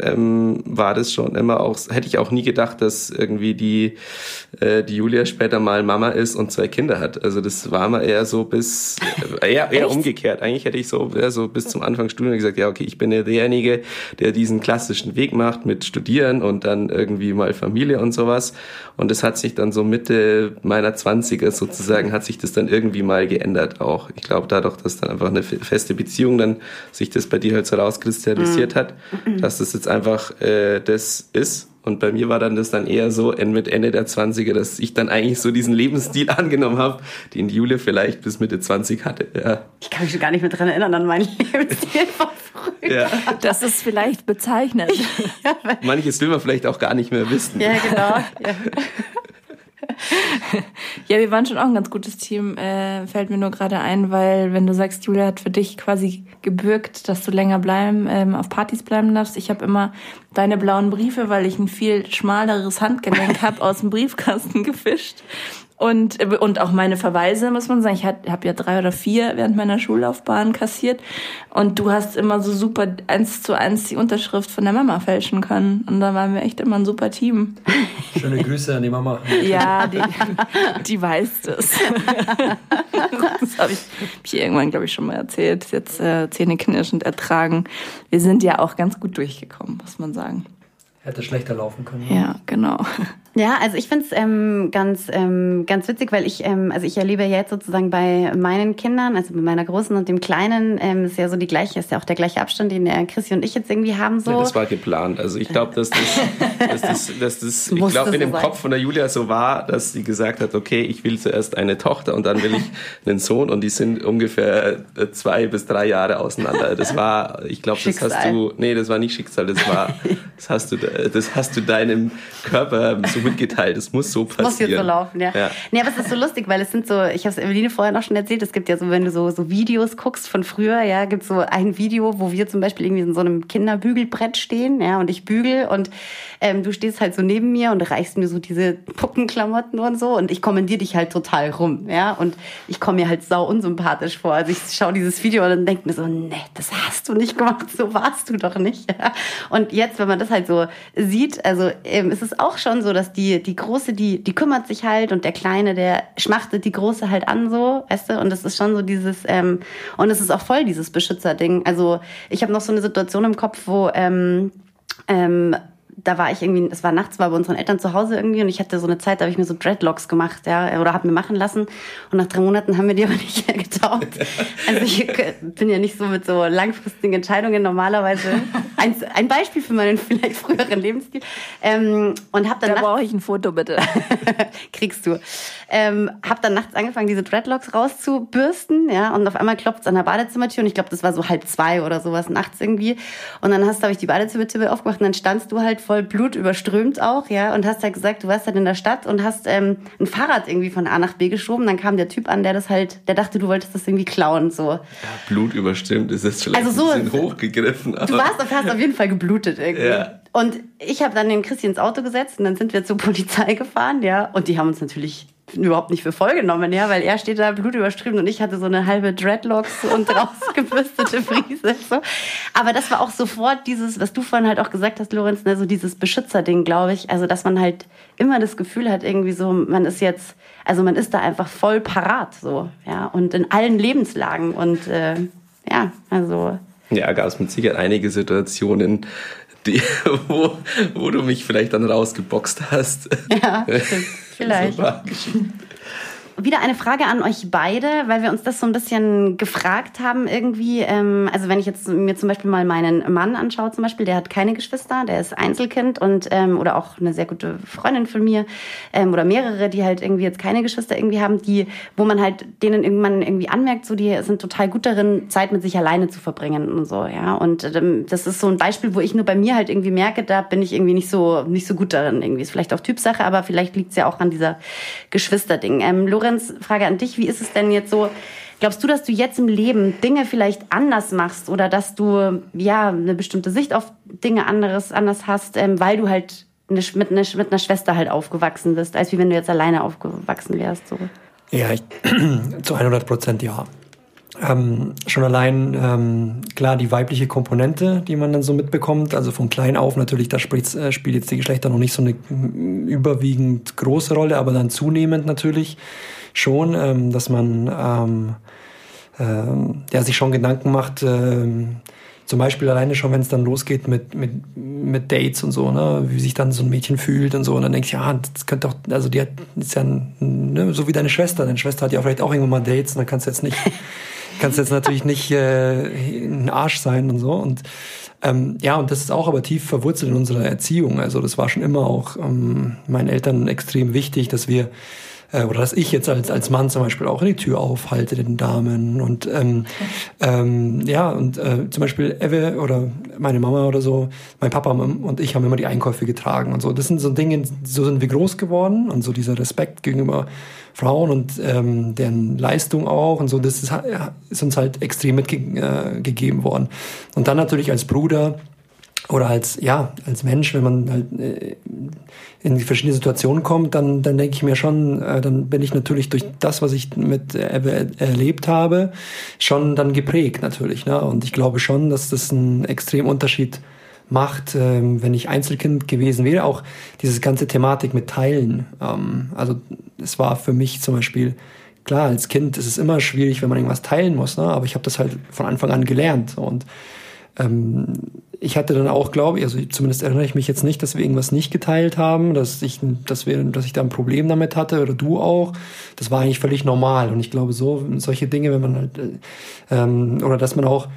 ähm, war das schon immer auch, hätte ich auch nie gedacht, dass irgendwie die, äh, die Julia später mal Mama ist und zwei Kinder hat. Also das war mal eher so bis, äh, eher, eher umgekehrt. Eigentlich hätte ich so, eher so bis zum Anfang Studium gesagt, ja, okay, ich bin ja derjenige, der diesen klassischen Weg macht mit Studieren und dann irgendwie mal Familie und sowas. Und das hat sich dann so Mitte meiner Zwanziger sozusagen, hat sich das dann irgendwie mal geändert auch. Ich glaube dadurch, dass dann einfach eine feste Beziehung dann sich das bei dir halt so rauskristallisiert mhm. hat, dass das jetzt einfach äh, das ist. Und bei mir war dann das dann eher so mit Ende der 20er, dass ich dann eigentlich so diesen Lebensstil angenommen habe, den Jule vielleicht bis Mitte 20 hatte. Ja. Ich kann mich schon gar nicht mehr dran erinnern an meinen Lebensstil von früher. Ja. Das ist vielleicht bezeichnend. Ja. Manches will man vielleicht auch gar nicht mehr wissen. Ja, genau. Ja. ja, wir waren schon auch ein ganz gutes Team, äh, fällt mir nur gerade ein, weil wenn du sagst, Julia hat für dich quasi gebürgt, dass du länger bleiben, ähm, auf Partys bleiben darfst. Ich habe immer deine blauen Briefe, weil ich ein viel schmaleres Handgelenk habe, aus dem Briefkasten gefischt und, und auch meine Verweise, muss man sagen. Ich habe ja drei oder vier während meiner Schullaufbahn kassiert. Und du hast immer so super eins zu eins die Unterschrift von der Mama fälschen können. Und da waren wir echt immer ein super Team. Schöne Grüße an die Mama. Ja, die, die weiß das. Das habe ich, hab ich irgendwann, glaube ich, schon mal erzählt. Jetzt äh, zähneknirschend ertragen. Wir sind ja auch ganz gut durchgekommen, muss man sagen. Hätte schlechter laufen können. Ja, genau. Ja, also ich finde es ähm, ganz, ähm, ganz witzig, weil ich, ähm, also ich erlebe jetzt sozusagen bei meinen Kindern, also bei meiner Großen und dem Kleinen, ähm, ist ja so die gleiche, ist ja auch der gleiche Abstand, den der Chrissy und ich jetzt irgendwie haben. So. Ja, das war geplant. Also ich glaube, dass das, dass das, dass das ich glaube in dem sein. Kopf von der Julia so war, dass sie gesagt hat, okay, ich will zuerst eine Tochter und dann will ich einen Sohn und die sind ungefähr äh, zwei bis drei Jahre auseinander. Das war, ich glaube, das hast du, nee, das war nicht Schicksal, das war, das hast du, das hast du deinem Körper so mitgeteilt. Es muss so passieren. Muss jetzt so laufen, ja. ja. Nee, aber es ist so lustig, weil es sind so, ich habe es Eveline vorher noch schon erzählt, es gibt ja so, wenn du so, so Videos guckst von früher, ja, gibt so ein Video, wo wir zum Beispiel irgendwie in so einem Kinderbügelbrett stehen, ja, und ich bügel und ähm, du stehst halt so neben mir und reichst mir so diese Puppenklamotten und so und ich kommentiere dich halt total rum, ja, und ich komme mir halt sau unsympathisch vor. Also ich schaue dieses Video und dann denke mir so, nee, das hast du nicht gemacht, so warst du doch nicht. Ja. Und jetzt, wenn man das halt so sieht, also ähm, ist es auch schon so, dass die, die Große, die, die kümmert sich halt und der Kleine, der schmachtet die Große halt an so, weißt du, und das ist schon so dieses, ähm, und es ist auch voll dieses Beschützerding. Also ich habe noch so eine Situation im Kopf, wo ähm, ähm, da war ich irgendwie, es war nachts, war bei unseren Eltern zu Hause irgendwie und ich hatte so eine Zeit, da habe ich mir so Dreadlocks gemacht, ja, oder habe mir machen lassen und nach drei Monaten haben wir die aber nicht mehr getaugt. Also ich bin ja nicht so mit so langfristigen Entscheidungen normalerweise. Ein, ein Beispiel für meinen vielleicht früheren Lebensstil. Ähm, und habe dann da brauche ich ein Foto bitte. kriegst du. Ähm, habe dann nachts angefangen, diese Dreadlocks rauszubürsten, ja, und auf einmal klopft es an der Badezimmertür und ich glaube, das war so halb zwei oder sowas nachts irgendwie. Und dann hast, habe ich die Badezimmertür aufgemacht und dann standst du halt voll Blut überströmt auch, ja, und hast halt gesagt, du warst halt in der Stadt und hast ähm, ein Fahrrad irgendwie von A nach B geschoben. Dann kam der Typ an, der das halt, der dachte, du wolltest das irgendwie klauen, so. Ja, Blut überströmt ist jetzt vielleicht also so, ein bisschen hochgegriffen. Du warst, hast auf jeden Fall geblutet irgendwie. Ja. Und ich habe dann den Christi ins Auto gesetzt und dann sind wir zur Polizei gefahren, ja, und die haben uns natürlich überhaupt nicht für voll genommen, ja, weil er steht da blutüberströmt und ich hatte so eine halbe Dreadlocks und rausgebürstete Friese. So. Aber das war auch sofort dieses, was du vorhin halt auch gesagt hast, Lorenz, ne, so dieses Beschützerding, glaube ich. Also, dass man halt immer das Gefühl hat, irgendwie so, man ist jetzt, also man ist da einfach voll parat, so, ja, und in allen Lebenslagen und äh, ja, also. Ja, gab es mit Sicherheit einige Situationen, die, wo, wo du mich vielleicht dann rausgeboxt hast. Ja, vielleicht. Wieder eine Frage an euch beide, weil wir uns das so ein bisschen gefragt haben irgendwie. Ähm, also wenn ich jetzt mir zum Beispiel mal meinen Mann anschaue, zum Beispiel, der hat keine Geschwister, der ist Einzelkind und ähm, oder auch eine sehr gute Freundin von mir ähm, oder mehrere, die halt irgendwie jetzt keine Geschwister irgendwie haben, die, wo man halt denen irgendwann irgendwie anmerkt, so die sind total gut darin, Zeit mit sich alleine zu verbringen und so, ja. Und ähm, das ist so ein Beispiel, wo ich nur bei mir halt irgendwie merke, da bin ich irgendwie nicht so nicht so gut darin. Irgendwie ist vielleicht auch Typsache, aber vielleicht liegt es ja auch an dieser Geschwisterding. Ähm, Lorenz, Frage an dich, wie ist es denn jetzt so? Glaubst du, dass du jetzt im Leben Dinge vielleicht anders machst oder dass du ja eine bestimmte Sicht auf Dinge anderes anders hast, ähm, weil du halt eine, mit, eine, mit einer Schwester halt aufgewachsen bist, als wie wenn du jetzt alleine aufgewachsen wärst? So? Ja, ich, zu 100 Prozent ja. Ähm, schon allein, ähm, klar, die weibliche Komponente, die man dann so mitbekommt, also von klein auf natürlich, da spielt, äh, spielt jetzt die Geschlechter noch nicht so eine überwiegend große Rolle, aber dann zunehmend natürlich schon, ähm, dass man ähm, ähm, ja, sich schon Gedanken macht, ähm, zum Beispiel alleine schon, wenn es dann losgeht mit, mit, mit Dates und so, ne, wie sich dann so ein Mädchen fühlt und so. Und dann denke ich, ja, das könnte doch, also die hat, ist ja ne, so wie deine Schwester. Deine Schwester hat ja vielleicht auch irgendwann mal Dates und dann kannst du jetzt nicht, kannst jetzt natürlich nicht äh, ein Arsch sein und so. Und ähm, ja, und das ist auch aber tief verwurzelt in unserer Erziehung. Also das war schon immer auch ähm, meinen Eltern extrem wichtig, dass wir äh, oder dass ich jetzt als, als Mann zum Beispiel auch die Tür aufhalte den Damen und ähm, ähm, ja und äh, zum Beispiel Ewe oder meine Mama oder so, mein Papa und ich haben immer die Einkäufe getragen und so. Das sind so Dinge, so sind wir groß geworden und so dieser Respekt gegenüber Frauen und ähm, deren Leistung auch und so, das ist, ist uns halt extrem mitgegeben äh, worden. Und dann natürlich als Bruder oder als ja als Mensch, wenn man halt äh, in verschiedene Situationen kommt, dann dann denke ich mir schon, äh, dann bin ich natürlich durch das, was ich mit Ebbe erlebt habe, schon dann geprägt natürlich. Ne? Und ich glaube schon, dass das einen extrem Unterschied macht, ähm, wenn ich Einzelkind gewesen wäre. Auch diese ganze Thematik mit Teilen. Ähm, also es war für mich zum Beispiel klar als Kind ist es immer schwierig, wenn man irgendwas teilen muss. Ne? Aber ich habe das halt von Anfang an gelernt und ähm, ich hatte dann auch, glaube ich, also zumindest erinnere ich mich jetzt nicht, dass wir irgendwas nicht geteilt haben, dass ich, dass wir, dass ich da ein Problem damit hatte oder du auch. Das war eigentlich völlig normal. Und ich glaube, so solche Dinge, wenn man halt, äh, ähm, oder dass man auch,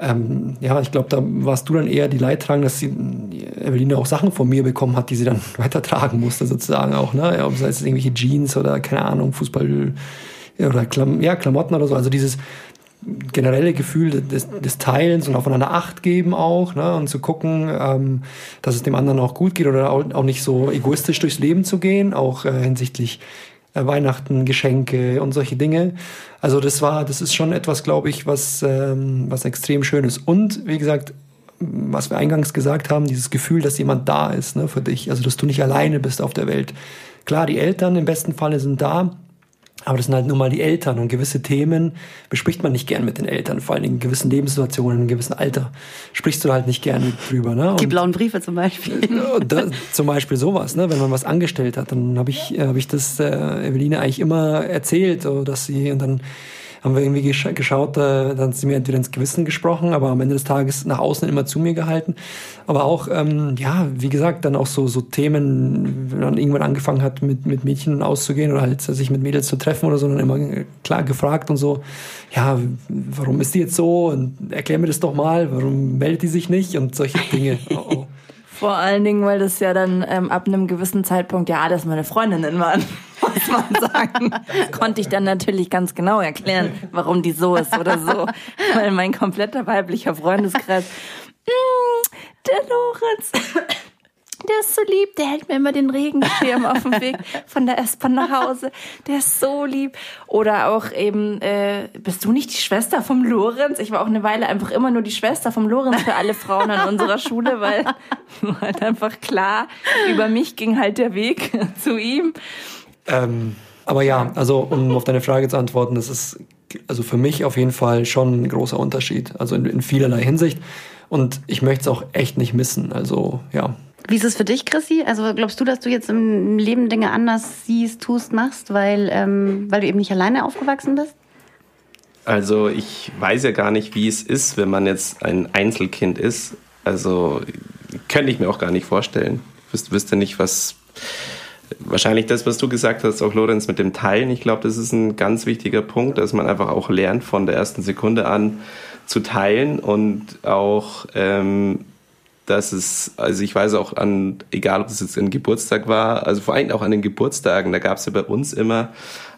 ähm, ja, ich glaube, da warst du dann eher die Leidtragende, dass sie, Eveline auch Sachen von mir bekommen hat, die sie dann weitertragen musste, sozusagen auch, ne? Ja, ob es jetzt irgendwelche Jeans oder keine Ahnung, Fußball oder Klam ja, Klamotten oder so. Also dieses, generelle Gefühl des, des Teilens und aufeinander Acht geben auch ne, und zu gucken, ähm, dass es dem anderen auch gut geht oder auch, auch nicht so egoistisch durchs Leben zu gehen, auch äh, hinsichtlich äh, Weihnachten, Geschenke und solche Dinge. Also das war, das ist schon etwas, glaube ich, was, ähm, was extrem schön ist. Und wie gesagt, was wir eingangs gesagt haben, dieses Gefühl, dass jemand da ist ne, für dich, also dass du nicht alleine bist auf der Welt. Klar, die Eltern im besten Falle sind da, aber das sind halt nun mal die Eltern und gewisse Themen bespricht man nicht gern mit den Eltern, vor allem in gewissen Lebenssituationen, in einem gewissen Alter sprichst du halt nicht gern drüber. Ne? Und die blauen Briefe zum Beispiel. Da, zum Beispiel sowas, ne? wenn man was angestellt hat, dann habe ich, hab ich das äh, Eveline eigentlich immer erzählt, so, dass sie und dann haben wir irgendwie gesch geschaut, äh, dann sie mir entweder ins Gewissen gesprochen, aber am Ende des Tages nach außen immer zu mir gehalten. Aber auch, ähm, ja, wie gesagt, dann auch so, so Themen, wenn man irgendwann angefangen hat, mit, mit Mädchen auszugehen oder halt sich mit Mädels zu treffen oder so, dann immer klar gefragt und so, ja, warum ist die jetzt so und erklär mir das doch mal, warum meldet die sich nicht und solche Dinge. Oh, oh. Vor allen Dingen, weil das ja dann ähm, ab einem gewissen Zeitpunkt ja alles meine Freundinnen waren, muss man sagen. Konnte ich dann natürlich ganz genau erklären, warum die so ist oder so. Weil mein kompletter weiblicher Freundeskreis, mm, der Lorenz, der ist so lieb, der hält mir immer den Regenschirm auf dem Weg von der S-Bahn nach Hause. Der ist so lieb. Oder auch eben, äh, bist du nicht die Schwester vom Lorenz? Ich war auch eine Weile einfach immer nur die Schwester vom Lorenz für alle Frauen an unserer Schule, weil halt einfach klar, über mich ging halt der Weg zu ihm. Ähm, aber ja, also um auf deine Frage zu antworten, das ist also für mich auf jeden Fall schon ein großer Unterschied. Also in, in vielerlei Hinsicht. Und ich möchte es auch echt nicht missen. Also ja, wie ist es für dich, Chrissy? Also glaubst du, dass du jetzt im Leben Dinge anders siehst, tust, machst, weil, ähm, weil du eben nicht alleine aufgewachsen bist? Also ich weiß ja gar nicht, wie es ist, wenn man jetzt ein Einzelkind ist. Also könnte ich mir auch gar nicht vorstellen. Ich wüsste nicht, was, wahrscheinlich das, was du gesagt hast, auch Lorenz mit dem Teilen. Ich glaube, das ist ein ganz wichtiger Punkt, dass man einfach auch lernt, von der ersten Sekunde an zu teilen und auch, ähm, dass es, also ich weiß auch an, egal ob es jetzt ein Geburtstag war, also vor allem auch an den Geburtstagen, da gab es ja bei uns immer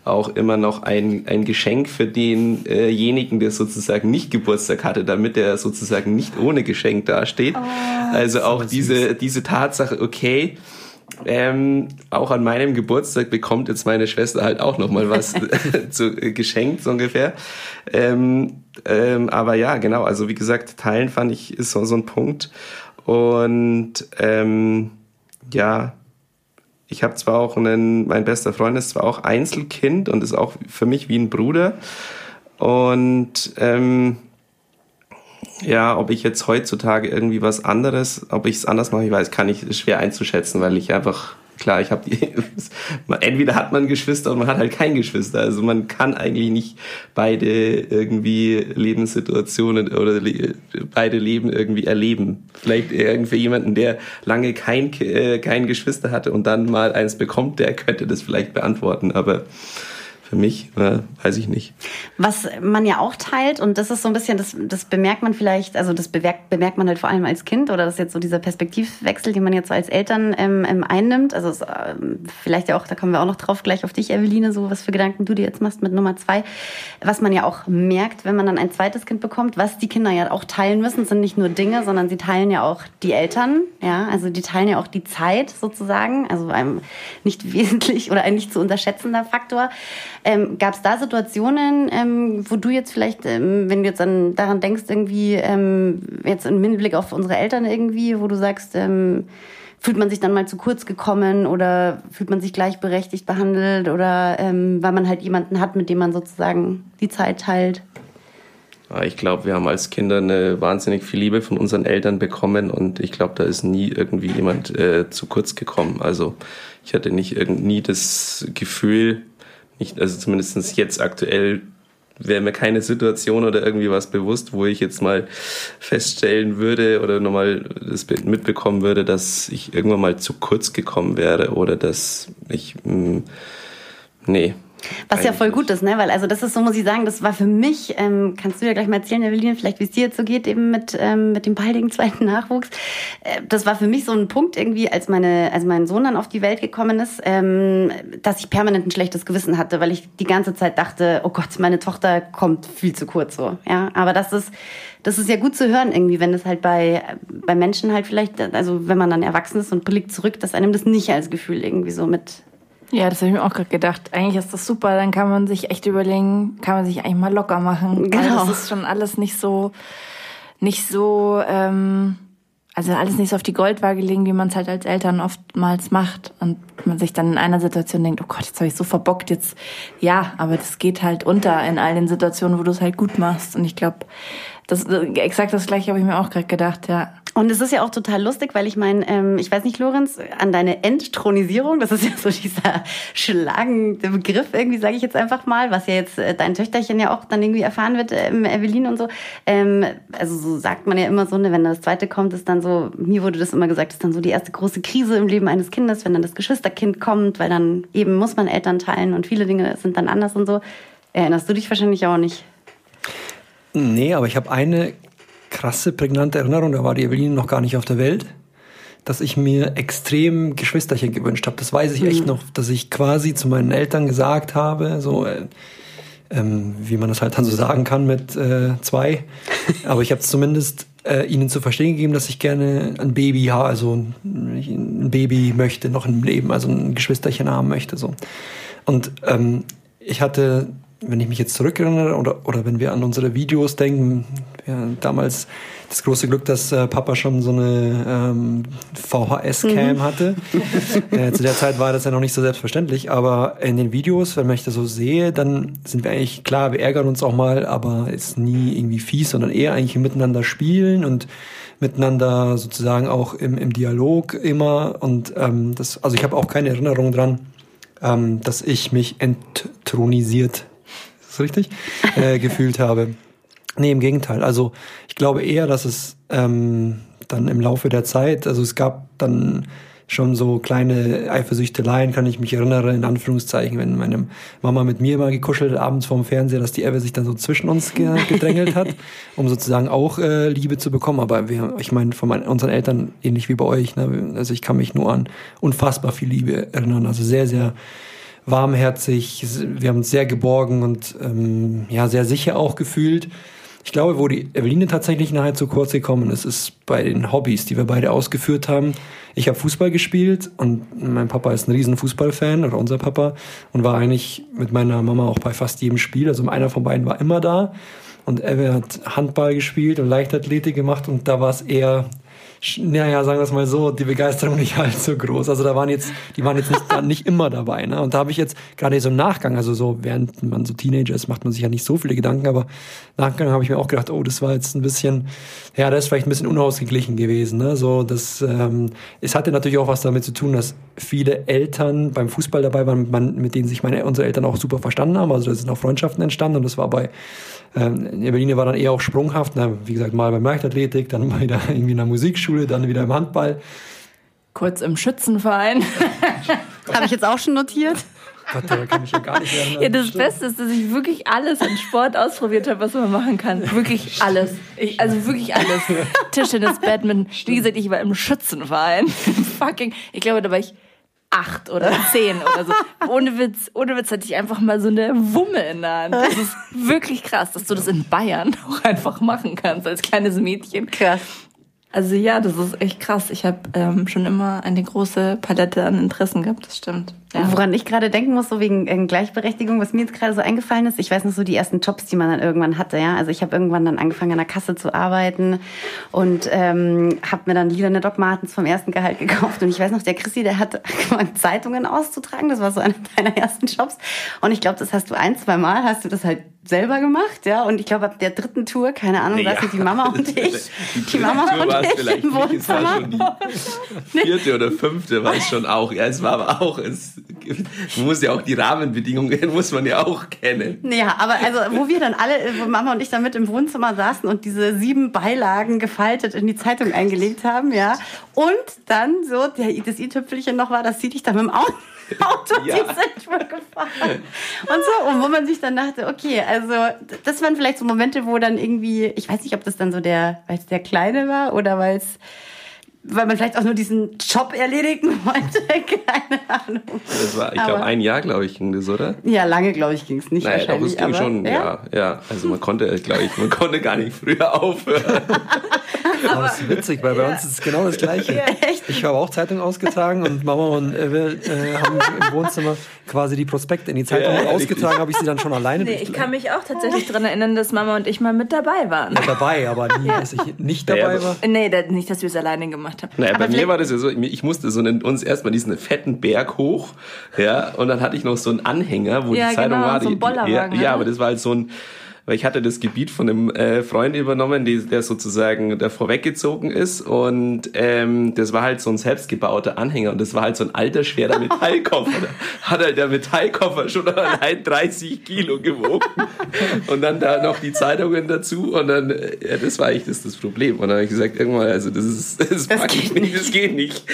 auch immer noch ein, ein Geschenk für denjenigen, der sozusagen nicht Geburtstag hatte, damit er sozusagen nicht ohne Geschenk dasteht. Oh, also auch diese, diese Tatsache, okay, ähm, auch an meinem Geburtstag bekommt jetzt meine Schwester halt auch noch mal was zu, äh, geschenkt, so ungefähr. Ähm, ähm, aber ja, genau, also wie gesagt, teilen fand ich ist so, so ein Punkt. Und ähm, ja, ich habe zwar auch einen, mein bester Freund ist zwar auch Einzelkind und ist auch für mich wie ein Bruder. Und ähm, ja, ob ich jetzt heutzutage irgendwie was anderes, ob ich es anders mache, ich weiß, kann ich schwer einzuschätzen, weil ich einfach klar, ich habe die entweder hat man Geschwister und man hat halt kein Geschwister. Also man kann eigentlich nicht beide irgendwie Lebenssituationen oder le beide Leben irgendwie erleben. Vielleicht irgendwie jemanden, der lange kein äh, kein Geschwister hatte und dann mal eins bekommt, der könnte das vielleicht beantworten, aber für mich, äh, weiß ich nicht. Was man ja auch teilt, und das ist so ein bisschen, das, das bemerkt man vielleicht, also das bemerkt, bemerkt man halt vor allem als Kind, oder das ist jetzt so dieser Perspektivwechsel, den man jetzt so als Eltern ähm, ähm, einnimmt. Also es, ähm, vielleicht ja auch, da kommen wir auch noch drauf, gleich auf dich, Eveline, so was für Gedanken du dir jetzt machst mit Nummer zwei. Was man ja auch merkt, wenn man dann ein zweites Kind bekommt, was die Kinder ja auch teilen müssen, sind nicht nur Dinge, sondern sie teilen ja auch die Eltern, ja, also die teilen ja auch die Zeit sozusagen, also ein nicht wesentlich oder ein nicht zu unterschätzender Faktor. Ähm, Gab es da Situationen, ähm, wo du jetzt vielleicht, ähm, wenn du jetzt an, daran denkst, irgendwie ähm, jetzt im Hinblick auf unsere Eltern irgendwie, wo du sagst, ähm, fühlt man sich dann mal zu kurz gekommen oder fühlt man sich gleichberechtigt behandelt oder ähm, weil man halt jemanden hat, mit dem man sozusagen die Zeit teilt? Ich glaube, wir haben als Kinder eine wahnsinnig viel Liebe von unseren Eltern bekommen und ich glaube, da ist nie irgendwie jemand äh, zu kurz gekommen. Also ich hatte nicht nie das Gefühl, nicht, also zumindest jetzt aktuell wäre mir keine Situation oder irgendwie was bewusst, wo ich jetzt mal feststellen würde oder nochmal das mitbekommen würde, dass ich irgendwann mal zu kurz gekommen wäre oder dass ich, mh, mm, nee, was ja voll gut ist, ne? Weil also das ist so, muss ich sagen, das war für mich, ähm, kannst du ja gleich mal erzählen, Eveline, vielleicht wie es dir jetzt so geht, eben mit, ähm, mit dem baldigen zweiten Nachwuchs. Äh, das war für mich so ein Punkt irgendwie, als meine, als mein Sohn dann auf die Welt gekommen ist, ähm, dass ich permanent ein schlechtes Gewissen hatte, weil ich die ganze Zeit dachte, oh Gott, meine Tochter kommt viel zu kurz so. Ja, aber das ist, das ist ja gut zu hören irgendwie, wenn das halt bei, bei Menschen halt vielleicht, also wenn man dann erwachsen ist und blickt zurück, dass einem das nicht als Gefühl irgendwie so mit ja, das habe ich mir auch gerade gedacht. Eigentlich ist das super, dann kann man sich echt überlegen, kann man sich eigentlich mal locker machen. Genau. das ist schon alles nicht so, nicht so, ähm, also alles nicht so auf die Goldwaage legen, wie man es halt als Eltern oftmals macht. Und man sich dann in einer Situation denkt, oh Gott, jetzt habe ich so verbockt, jetzt, ja, aber das geht halt unter in all den Situationen, wo du es halt gut machst. Und ich glaube, das exakt das gleiche habe ich mir auch gerade gedacht, ja. Und es ist ja auch total lustig, weil ich meine, ähm, ich weiß nicht, Lorenz, an deine Entthronisierung, das ist ja so dieser schlagende Begriff irgendwie, sage ich jetzt einfach mal, was ja jetzt äh, dein Töchterchen ja auch dann irgendwie erfahren wird, ähm, Evelyn und so. Ähm, also so sagt man ja immer so, ne, wenn das zweite kommt, ist dann so, mir wurde das immer gesagt, ist dann so die erste große Krise im Leben eines Kindes, wenn dann das Geschwisterkind kommt, weil dann eben muss man Eltern teilen und viele Dinge sind dann anders und so. Erinnerst du dich wahrscheinlich auch nicht? Nee, aber ich habe eine krasse, prägnante Erinnerung, da war die Eveline noch gar nicht auf der Welt, dass ich mir extrem Geschwisterchen gewünscht habe. Das weiß ich echt mhm. noch, dass ich quasi zu meinen Eltern gesagt habe, so äh, ähm, wie man das halt dann so sagen kann mit äh, zwei. Aber ich habe zumindest äh, ihnen zu verstehen gegeben, dass ich gerne ein Baby habe, also ein, ein Baby möchte noch im Leben, also ein Geschwisterchen haben möchte. So. Und ähm, ich hatte wenn ich mich jetzt zurückerinnere oder, oder wenn wir an unsere Videos denken, ja, damals das große Glück, dass äh, Papa schon so eine ähm, VHS-Cam mhm. hatte. äh, zu der Zeit war das ja noch nicht so selbstverständlich, aber in den Videos, wenn man ich das so sehe, dann sind wir eigentlich klar, wir ärgern uns auch mal, aber ist nie irgendwie fies, sondern eher eigentlich miteinander spielen und miteinander sozusagen auch im, im Dialog immer. Und ähm, das, also ich habe auch keine Erinnerung dran, ähm, dass ich mich enttronisiert das richtig? Äh, gefühlt habe. Nee, im Gegenteil. Also ich glaube eher, dass es, ähm, dann im Laufe der Zeit, also es gab dann schon so kleine Eifersüchteleien, kann ich mich erinnern, in Anführungszeichen, wenn meine Mama mit mir mal gekuschelt abends vorm Fernseher, dass die Ewe sich dann so zwischen uns gedrängelt hat, um sozusagen auch äh, Liebe zu bekommen. Aber wir, ich meine, von meinen, unseren Eltern ähnlich wie bei euch. Ne? Also ich kann mich nur an unfassbar viel Liebe erinnern. Also sehr, sehr warmherzig. Wir haben uns sehr geborgen und ähm, ja, sehr sicher auch gefühlt. Ich glaube, wo die Eveline tatsächlich nachher zu kurz gekommen ist, ist bei den Hobbys, die wir beide ausgeführt haben. Ich habe Fußball gespielt und mein Papa ist ein riesen Fußballfan oder unser Papa und war eigentlich mit meiner Mama auch bei fast jedem Spiel. Also einer von beiden war immer da und Eve hat Handball gespielt und Leichtathletik gemacht und da war es eher naja, sagen wir es mal so, die Begeisterung nicht allzu groß. Also da waren jetzt, die waren jetzt nicht, nicht immer dabei. Ne? Und da habe ich jetzt gerade so im Nachgang, also so während man so Teenager ist, macht man sich ja nicht so viele Gedanken, aber im Nachgang habe ich mir auch gedacht, oh, das war jetzt ein bisschen, ja, das ist vielleicht ein bisschen unausgeglichen gewesen. Ne? So, das, ähm, es hatte natürlich auch was damit zu tun, dass viele Eltern beim Fußball dabei waren, mit denen sich meine unsere Eltern auch super verstanden haben. Also da sind auch Freundschaften entstanden und das war bei ähm, in Berlin war dann eher auch sprunghaft. Na, wie gesagt, mal beim Leichtathletik, dann mal wieder irgendwie in der Musikschule, dann wieder im Handball. Kurz im Schützenverein. Habe ich jetzt auch schon notiert. Gott, da kann ich ja gar nicht erinnern. Ja, das Beste ist, dass ich wirklich alles an Sport ausprobiert habe, was man machen kann. Wirklich alles. Ich, also wirklich alles. Tischtennis, Badminton. Wie gesagt, ich war im Schützenverein. Fucking. Ich glaube, da war ich acht oder zehn oder so. Ohne Witz, ohne Witz hatte ich einfach mal so eine Wumme in der Hand. Das ist wirklich krass, dass du das in Bayern auch einfach machen kannst als kleines Mädchen. Krass. Also ja, das ist echt krass. Ich habe ähm, schon immer eine große Palette an Interessen gehabt, das stimmt. Ja. Woran ich gerade denken muss, so wegen äh, Gleichberechtigung, was mir jetzt gerade so eingefallen ist, ich weiß noch so die ersten Jobs, die man dann irgendwann hatte, ja. Also ich habe irgendwann dann angefangen an der Kasse zu arbeiten und ähm, habe mir dann Lieder Doc Martens vom ersten Gehalt gekauft. Und ich weiß noch, der Chrissy, der hat angefangen, Zeitungen auszutragen. Das war so einer deiner ersten Jobs. Und ich glaube, das hast du ein, zwei Mal, hast du das halt selber gemacht, ja. Und ich glaube, ab der dritten Tour, keine Ahnung, ja. was die Mama und ich, die, die Mama und ich im Wohnzimmer. die vierte oder fünfte war es schon auch. Ja, es war aber auch, es, man muss ja auch die Rahmenbedingungen, muss man ja auch kennen. Ja, aber also, wo wir dann alle, wo Mama und ich dann mit im Wohnzimmer saßen und diese sieben Beilagen gefaltet in die Zeitung eingelegt haben, ja. Und dann so, der, das i-Tüpfelchen noch war, dass sie dich dann mit dem Auto Auto, ja. die sind gefahren. Und so, und wo man sich dann dachte, okay, also das waren vielleicht so Momente, wo dann irgendwie, ich weiß nicht, ob das dann so der, weil es der Kleine war oder weil es weil man vielleicht auch nur diesen Job erledigen wollte, keine Ahnung. Das war, ich glaube, ein Jahr, glaube ich, ging das, oder? Ja, lange, glaube ich, ging es nicht naja, wahrscheinlich. Doch, es ging schon, ja? ja, ja. Also man konnte, glaube ich, man konnte gar nicht früher aufhören. Aber das ist witzig, weil bei uns ist es genau das Gleiche. Ja, ich habe auch Zeitung ausgetragen und Mama und Ewe äh, haben im Wohnzimmer quasi die Prospekte in die Zeitung ja, ausgetragen, habe ich sie dann schon alleine Nee, ich kann mich auch tatsächlich daran erinnern, dass Mama und ich mal mit dabei waren. Mit dabei, aber nie, dass ich nicht dabei war. Nee, nicht, dass wir es alleine gemacht haben. Naja, bei mir war das ja so, ich musste so einen, uns erstmal diesen fetten Berg hoch, ja, und dann hatte ich noch so einen Anhänger, wo ja, die Zeitung genau, war. Die, so ein ja, ja, aber das war halt so ein weil ich hatte das Gebiet von einem äh, Freund übernommen, die, der sozusagen davor weggezogen ist und ähm, das war halt so ein selbstgebauter Anhänger und das war halt so ein alter, schwerer Metallkoffer. da hat halt der Metallkoffer schon allein 30 Kilo gewogen und dann da noch die Zeitungen dazu und dann, äh, ja, das war eigentlich das, das Problem. Und dann habe ich gesagt, irgendwann, also das ist, das, das pack ich nicht, das geht nicht.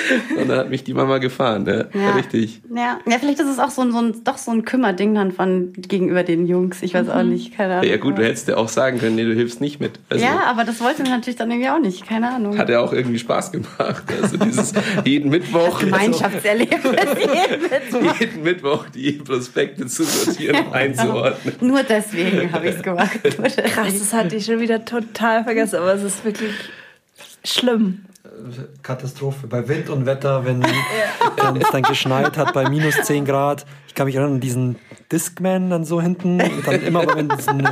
Und dann hat mich die Mama gefahren, ja, ja. richtig. Ja. ja, vielleicht ist es auch so ein, so ein, doch so ein Kümmerding dann von gegenüber den Jungs, ich weiß auch mhm. nicht, keine Ahnung. Ja, gut, du hättest ja auch sagen können, nee, du hilfst nicht mit. Also, ja, aber das wollte man natürlich dann irgendwie auch nicht, keine Ahnung. Hat ja auch irgendwie Spaß gemacht. Also dieses jeden Mittwoch. Gemeinschaftserlebnis. jeden, Mittwoch. jeden Mittwoch die Prospekte zu sortieren und einzuordnen. Nur deswegen habe ich es gemacht. Krass, das hatte ich schon wieder total vergessen, aber es ist wirklich schlimm. Katastrophe. Bei Wind und Wetter, wenn ja. es dann geschneit hat bei minus 10 Grad. Ich kann mich erinnern an diesen Discman dann so hinten. Und dann immer, wenn es ein,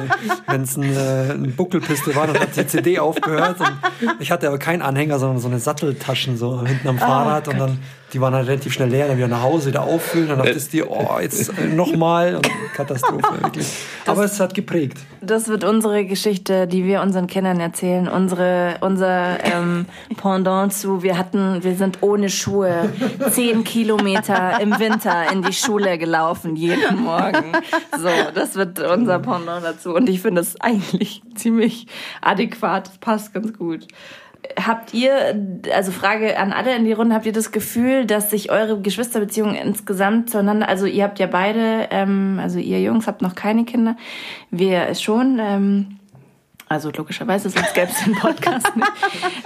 wenn's ein, äh, ein Buckelpiste war, dann hat die CD aufgehört. Und ich hatte aber keinen Anhänger, sondern so eine Satteltaschen so hinten am oh Fahrrad. Oh, und dann die waren halt relativ schnell leer, dann wieder nach Hause, wieder auffüllen, dann dachtest du dir, oh, jetzt nochmal. Katastrophe, wirklich. Aber das, es hat geprägt. Das wird unsere Geschichte, die wir unseren Kindern erzählen. Unsere, unser ähm, Pendant zu, wir hatten, wir sind ohne Schuhe zehn Kilometer im Winter in die Schule gelaufen, jeden Morgen. So, das wird unser Pendant dazu. Und ich finde es eigentlich ziemlich adäquat, das passt ganz gut. habt ihr, also Frage an alle in die Runde, habt ihr das Gefühl, dass sich eure Geschwisterbeziehungen insgesamt zueinander, also ihr habt ja beide, ähm, also ihr Jungs habt noch keine Kinder, wir schon, ähm, also logischerweise, sonst gäbe es den Podcast nicht.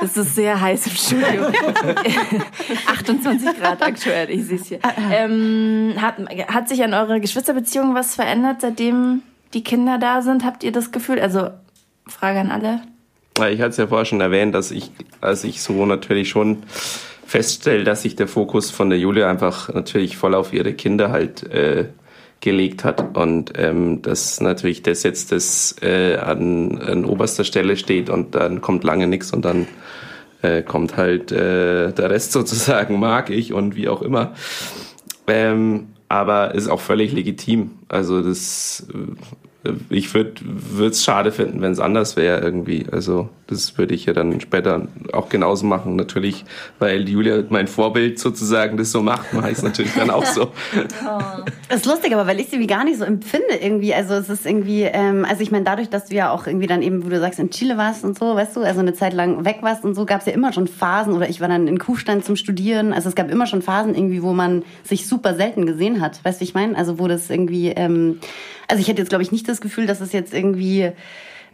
Es ist sehr heiß im Studio. 28 Grad aktuell, ich sehe es hier. Ähm, hat, hat sich an eurer Geschwisterbeziehung was verändert, seitdem die Kinder da sind? Habt ihr das Gefühl? Also, Frage an alle. Ich hatte es ja vorher schon erwähnt, dass ich, als ich so natürlich schon feststelle, dass sich der Fokus von der Julia einfach natürlich voll auf ihre Kinder halt äh, gelegt hat und ähm, dass natürlich das jetzt das äh, an, an oberster Stelle steht und dann kommt lange nichts und dann äh, kommt halt äh, der Rest sozusagen, mag ich und wie auch immer. Ähm, aber ist auch völlig legitim. Also das ich würde es schade finden, wenn es anders wäre irgendwie. Also das würde ich ja dann später auch genauso machen. Natürlich, weil Julia mein Vorbild sozusagen das so macht, mache ich es natürlich dann auch so. Oh. Das ist lustig, aber weil ich sie wie gar nicht so empfinde irgendwie. Also es ist irgendwie, ähm, also ich meine, dadurch, dass du ja auch irgendwie dann eben, wo du sagst, in Chile warst und so, weißt du, also eine Zeit lang weg warst und so, gab es ja immer schon Phasen oder ich war dann in Kuhstein zum Studieren. Also es gab immer schon Phasen irgendwie, wo man sich super selten gesehen hat. Weißt du, ich meine? Also wo das irgendwie ähm, also ich hätte jetzt, glaube ich, nicht das Gefühl, dass es jetzt irgendwie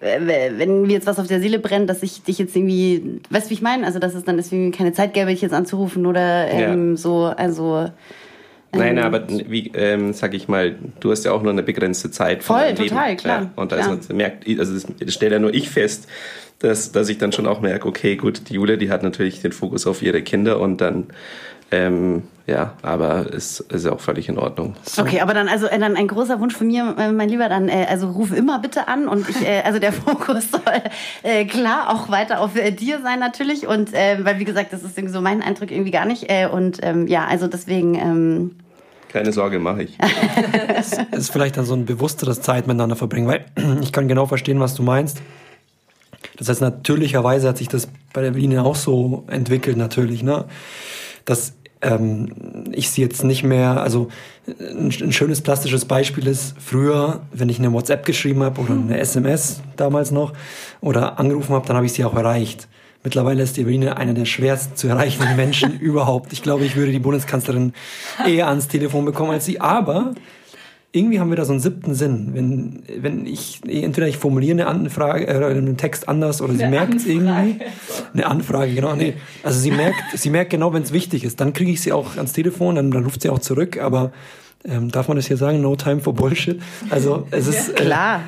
äh, wenn mir jetzt was auf der Seele brennt, dass ich dich jetzt irgendwie, weißt du, wie ich meine? Also, dass es dann deswegen keine Zeit gäbe, dich jetzt anzurufen oder ähm, ja. so, also. Nein, ähm, aber wie ähm, sag ich mal, du hast ja auch nur eine begrenzte Zeit. Voll, total, Leben. klar. Ja, und also klar. merkt, also das stelle ja nur ich fest, dass, dass ich dann schon auch merke, okay, gut, die Julia, die hat natürlich den Fokus auf ihre Kinder und dann ähm, ja, aber es ist auch völlig in Ordnung. So. Okay, aber dann also äh, dann ein großer Wunsch von mir, äh, mein Lieber, dann äh, also ruf immer bitte an und ich also der Fokus soll äh, klar auch weiter auf äh, dir sein natürlich und äh, weil wie gesagt, das ist irgendwie so mein Eindruck irgendwie gar nicht äh, und ähm, ja, also deswegen ähm, keine Sorge, mache ich. es ist vielleicht dann so ein bewussteres Zeit miteinander verbringen, weil ich kann genau verstehen, was du meinst. Das heißt, natürlicherweise hat sich das bei der Linie auch so entwickelt, natürlich, ne? Dass ähm, ich sie jetzt nicht mehr, also ein, ein, schönes plastisches Beispiel ist, früher, wenn ich eine WhatsApp geschrieben habe oder eine SMS damals noch oder angerufen habe, dann habe ich sie auch erreicht. Mittlerweile ist die Eveline einer der schwerst zu erreichenden Menschen überhaupt. Ich glaube, ich würde die Bundeskanzlerin eher ans Telefon bekommen als sie. Aber irgendwie haben wir da so einen siebten Sinn. Wenn, wenn ich, entweder ich formuliere eine Anfrage, äh, einen Text anders oder sie merkt es irgendwie. Eine Anfrage, genau. Nee. Also sie merkt, sie merkt genau, wenn es wichtig ist. Dann kriege ich sie auch ans Telefon, dann, dann ruft sie auch zurück, aber ähm, darf man das hier sagen? No time for Bullshit. Also es ist äh, klar.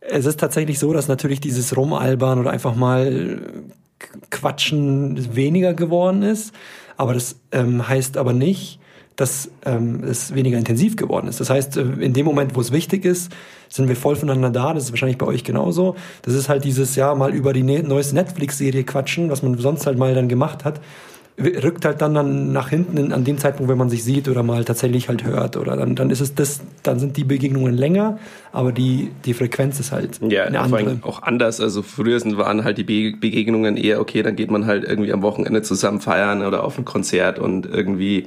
Es ist tatsächlich so, dass natürlich dieses Rumalbern oder einfach mal Quatschen weniger geworden ist. Aber das ähm, heißt aber nicht, dass ähm, es weniger intensiv geworden ist. Das heißt, äh, in dem Moment, wo es wichtig ist, sind wir voll voneinander da. Das ist wahrscheinlich bei euch genauso. Das ist halt dieses Jahr mal über die ne neueste Netflix-Serie quatschen, was man sonst halt mal dann gemacht hat rückt halt dann, dann nach hinten in, an dem Zeitpunkt, wenn man sich sieht oder mal tatsächlich halt hört oder dann, dann ist es das, dann sind die Begegnungen länger, aber die, die Frequenz ist halt ja, eine andere. auch anders. Also früher waren halt die Be Begegnungen eher, okay, dann geht man halt irgendwie am Wochenende zusammen feiern oder auf ein Konzert und irgendwie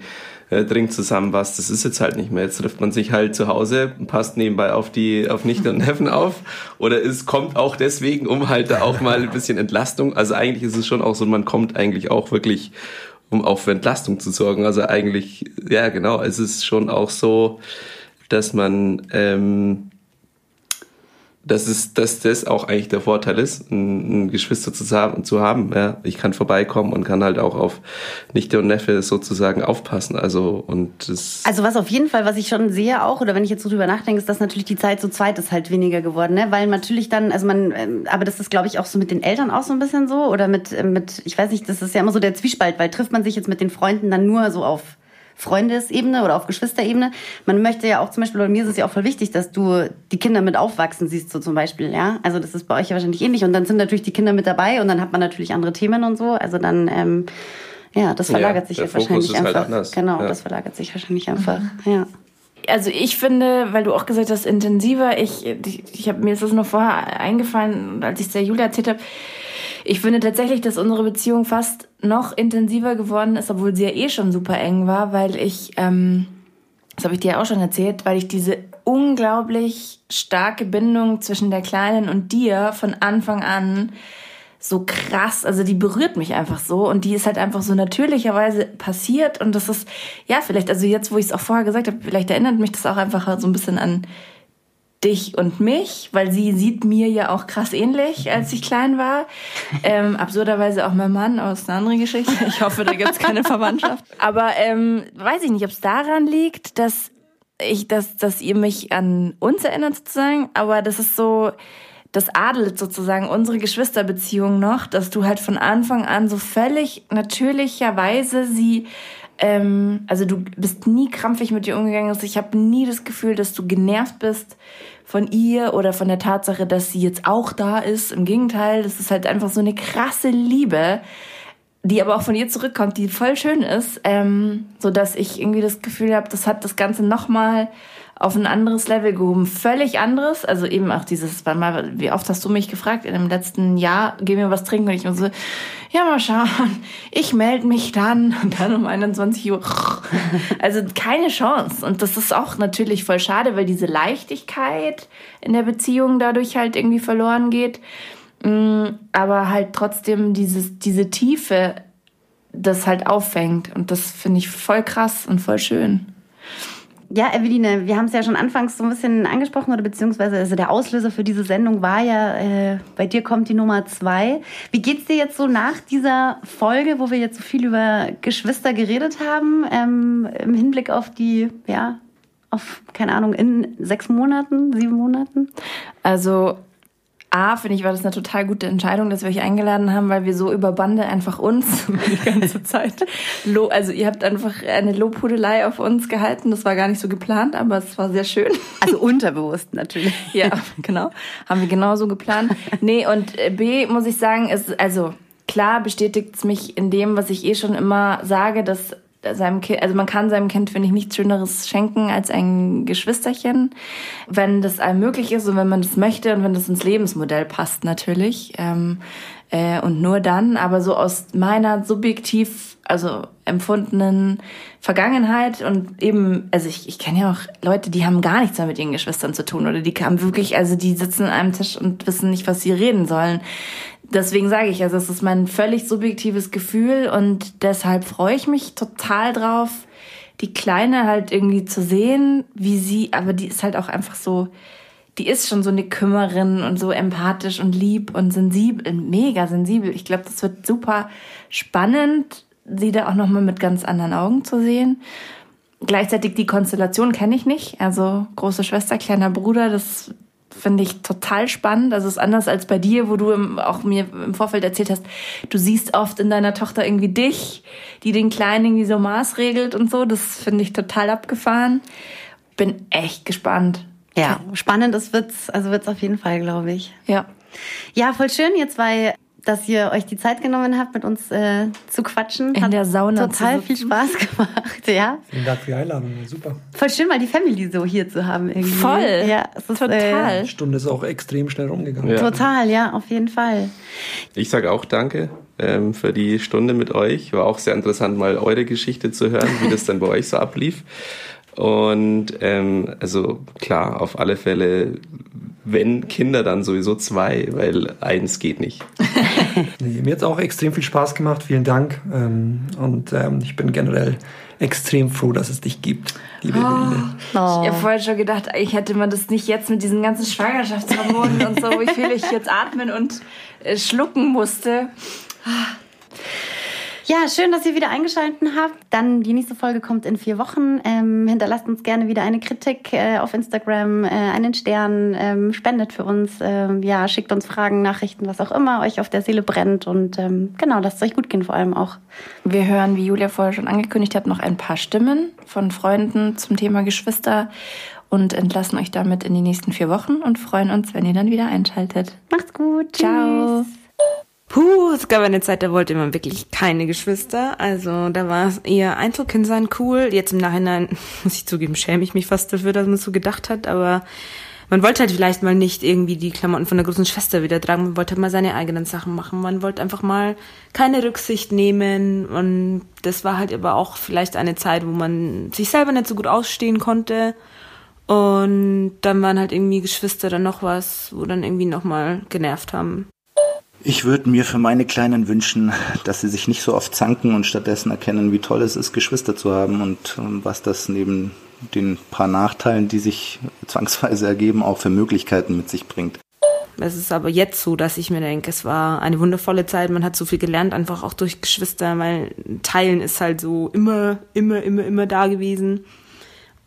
äh, trinkt zusammen was. Das ist jetzt halt nicht mehr. Jetzt trifft man sich halt zu Hause, passt nebenbei auf die auf Nichte und Neffen auf oder es kommt auch deswegen, um halt da auch mal ein bisschen Entlastung. Also eigentlich ist es schon auch so, man kommt eigentlich auch wirklich um auch für Entlastung zu sorgen. Also eigentlich, ja genau, es ist schon auch so, dass man ähm, dass, es, dass das auch eigentlich der Vorteil ist, ein, ein Geschwister zu haben. Zu haben ja. Ich kann vorbeikommen und kann halt auch auf Nichte und Neffe sozusagen aufpassen. Also, und das also was auf jeden Fall, was ich schon sehe auch, oder wenn ich jetzt so drüber nachdenke, ist, dass natürlich die Zeit zu zweit ist halt weniger geworden. Ne? Weil natürlich dann, also man, ähm, aber das ist glaube ich auch so mit den Eltern auch so ein bisschen so. Oder mit, äh, mit, ich weiß nicht, das ist ja immer so der Zwiespalt, weil trifft man sich jetzt mit den Freunden dann nur so auf Freundesebene oder auf Geschwisterebene. Man möchte ja auch zum Beispiel, oder mir ist es ja auch voll wichtig, dass du die Kinder mit aufwachsen siehst, so zum Beispiel, ja. Also das ist bei euch ja wahrscheinlich ähnlich. Und dann sind natürlich die Kinder mit dabei und dann hat man natürlich andere Themen und so. Also dann, ähm, ja, das verlagert ja, sich ja wahrscheinlich halt einfach. Halt anders. Genau, ja. das verlagert sich wahrscheinlich einfach, mhm. ja also ich finde, weil du auch gesagt hast, intensiver, ich, ich, ich habe mir ist das nur vorher eingefallen, als ich es der Julia erzählt habe, ich finde tatsächlich, dass unsere Beziehung fast noch intensiver geworden ist, obwohl sie ja eh schon super eng war, weil ich, ähm, das habe ich dir auch schon erzählt, weil ich diese unglaublich starke Bindung zwischen der Kleinen und dir von Anfang an so krass, also die berührt mich einfach so und die ist halt einfach so natürlicherweise passiert und das ist, ja, vielleicht, also jetzt, wo ich es auch vorher gesagt habe, vielleicht erinnert mich das auch einfach so ein bisschen an dich und mich, weil sie sieht mir ja auch krass ähnlich, als ich klein war. Ähm, absurderweise auch mein Mann aus einer anderen Geschichte. Ich hoffe, da gibt's keine Verwandtschaft. Aber ähm, weiß ich nicht, ob es daran liegt, dass ich, dass, dass ihr mich an uns erinnert sozusagen, aber das ist so, das adelt sozusagen unsere Geschwisterbeziehung noch, dass du halt von Anfang an so völlig natürlicherweise sie ähm, also du bist nie krampfig mit ihr umgegangen. Also ich habe nie das Gefühl, dass du genervt bist von ihr oder von der Tatsache, dass sie jetzt auch da ist. Im Gegenteil, das ist halt einfach so eine krasse Liebe, die aber auch von ihr zurückkommt, die voll schön ist, ähm, so dass ich irgendwie das Gefühl habe, das hat das Ganze nochmal mal auf ein anderes Level gehoben. Völlig anderes. Also eben auch dieses, wie oft hast du mich gefragt in dem letzten Jahr, geh mir was trinken? Und ich so, ja, mal schauen. Ich melde mich dann. Und dann um 21 Uhr. Also keine Chance. Und das ist auch natürlich voll schade, weil diese Leichtigkeit in der Beziehung dadurch halt irgendwie verloren geht. Mm, aber halt trotzdem dieses, diese Tiefe das halt auffängt. Und das finde ich voll krass und voll schön. Ja, Eveline, wir haben es ja schon anfangs so ein bisschen angesprochen oder beziehungsweise also der Auslöser für diese Sendung war ja, äh, bei dir kommt die Nummer zwei. Wie geht's dir jetzt so nach dieser Folge, wo wir jetzt so viel über Geschwister geredet haben, ähm, im Hinblick auf die, ja, auf, keine Ahnung, in sechs Monaten, sieben Monaten? Also A, finde ich, war das eine total gute Entscheidung, dass wir euch eingeladen haben, weil wir so über Bande einfach uns die ganze Zeit. also ihr habt einfach eine Lobhudelei auf uns gehalten. Das war gar nicht so geplant, aber es war sehr schön. Also unterbewusst natürlich. ja, genau. Haben wir genauso geplant. Nee, und äh, B, muss ich sagen, ist, also klar bestätigt es mich in dem, was ich eh schon immer sage, dass seinem Kind, also man kann seinem Kind, finde ich, nichts Schöneres schenken als ein Geschwisterchen, wenn das einem möglich ist und wenn man das möchte und wenn das ins Lebensmodell passt natürlich. Ähm, äh, und nur dann, aber so aus meiner subjektiv, also empfundenen Vergangenheit und eben, also ich, ich kenne ja auch Leute, die haben gar nichts mehr mit ihren Geschwistern zu tun oder die haben wirklich, also die sitzen an einem Tisch und wissen nicht, was sie reden sollen. Deswegen sage ich, also es ist mein völlig subjektives Gefühl und deshalb freue ich mich total drauf, die Kleine halt irgendwie zu sehen, wie sie, aber die ist halt auch einfach so, die ist schon so eine Kümmerin und so empathisch und lieb und sensibel, mega sensibel. Ich glaube, das wird super spannend, sie da auch nochmal mit ganz anderen Augen zu sehen. Gleichzeitig die Konstellation kenne ich nicht. Also große Schwester, kleiner Bruder, das finde ich total spannend. Also es ist anders als bei dir, wo du im, auch mir im Vorfeld erzählt hast, du siehst oft in deiner Tochter irgendwie dich, die den Kleinen irgendwie so maßregelt und so. Das finde ich total abgefahren. Bin echt gespannt. Ja, spannend ist wird's, also wird's auf jeden Fall, glaube ich. Ja. Ja, voll schön, ihr zwei dass ihr euch die Zeit genommen habt, mit uns äh, zu quatschen. In Hat der Sauna. Total viel Spaß gemacht, ja. Vielen Dank für die Einladung, super. Voll schön, mal die Family so hier zu haben irgendwie. Voll. Ja, es ist, total. Äh, die Stunde ist auch extrem schnell rumgegangen. Ja. Total, ja, auf jeden Fall. Ich sage auch Danke ähm, für die Stunde mit euch. War auch sehr interessant, mal eure Geschichte zu hören, wie das dann bei euch so ablief. Und ähm, also klar, auf alle Fälle wenn Kinder, dann sowieso zwei, weil eins geht nicht. nee, mir hat es auch extrem viel Spaß gemacht, vielen Dank. Ähm, und ähm, ich bin generell extrem froh, dass es dich gibt, liebe oh. Eveline. Oh. Ich habe vorher schon gedacht, ich hätte man das nicht jetzt mit diesen ganzen Schwangerschaftshormonen und so, wie viel ich jetzt atmen und äh, schlucken musste. Ja, schön, dass ihr wieder eingeschaltet habt. Dann die nächste Folge kommt in vier Wochen. Ähm, hinterlasst uns gerne wieder eine Kritik äh, auf Instagram, äh, einen Stern, ähm, spendet für uns, ähm, ja, schickt uns Fragen, Nachrichten, was auch immer euch auf der Seele brennt und ähm, genau, lasst es euch gut gehen vor allem auch. Wir hören, wie Julia vorher schon angekündigt hat, noch ein paar Stimmen von Freunden zum Thema Geschwister und entlassen euch damit in die nächsten vier Wochen und freuen uns, wenn ihr dann wieder einschaltet. Macht's gut. Ciao. Tschüss. Puh, es gab eine Zeit, da wollte man wirklich keine Geschwister. Also da war es eher Einzelkind sein cool. Jetzt im Nachhinein, muss ich zugeben, schäme ich mich fast dafür, dass man so gedacht hat. Aber man wollte halt vielleicht mal nicht irgendwie die Klamotten von der großen Schwester wieder tragen. Man wollte halt mal seine eigenen Sachen machen. Man wollte einfach mal keine Rücksicht nehmen. Und das war halt aber auch vielleicht eine Zeit, wo man sich selber nicht so gut ausstehen konnte. Und dann waren halt irgendwie Geschwister dann noch was, wo dann irgendwie nochmal genervt haben. Ich würde mir für meine Kleinen wünschen, dass sie sich nicht so oft zanken und stattdessen erkennen, wie toll es ist, Geschwister zu haben und ähm, was das neben den paar Nachteilen, die sich zwangsweise ergeben, auch für Möglichkeiten mit sich bringt. Es ist aber jetzt so, dass ich mir denke, es war eine wundervolle Zeit. Man hat so viel gelernt, einfach auch durch Geschwister, weil Teilen ist halt so immer, immer, immer, immer da gewesen.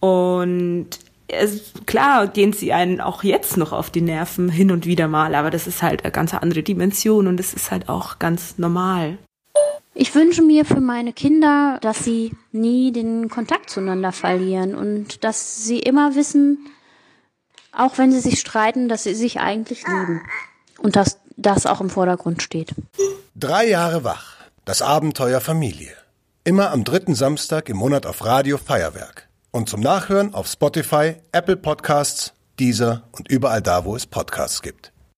Und es, klar gehen sie einen auch jetzt noch auf die Nerven hin und wieder mal, aber das ist halt eine ganz andere Dimension und es ist halt auch ganz normal. Ich wünsche mir für meine Kinder, dass sie nie den Kontakt zueinander verlieren und dass sie immer wissen, auch wenn sie sich streiten, dass sie sich eigentlich lieben und dass das auch im Vordergrund steht. Drei Jahre wach. Das Abenteuer Familie. Immer am dritten Samstag im Monat auf Radio Feuerwerk. Und zum Nachhören auf Spotify, Apple Podcasts, Deezer und überall da, wo es Podcasts gibt.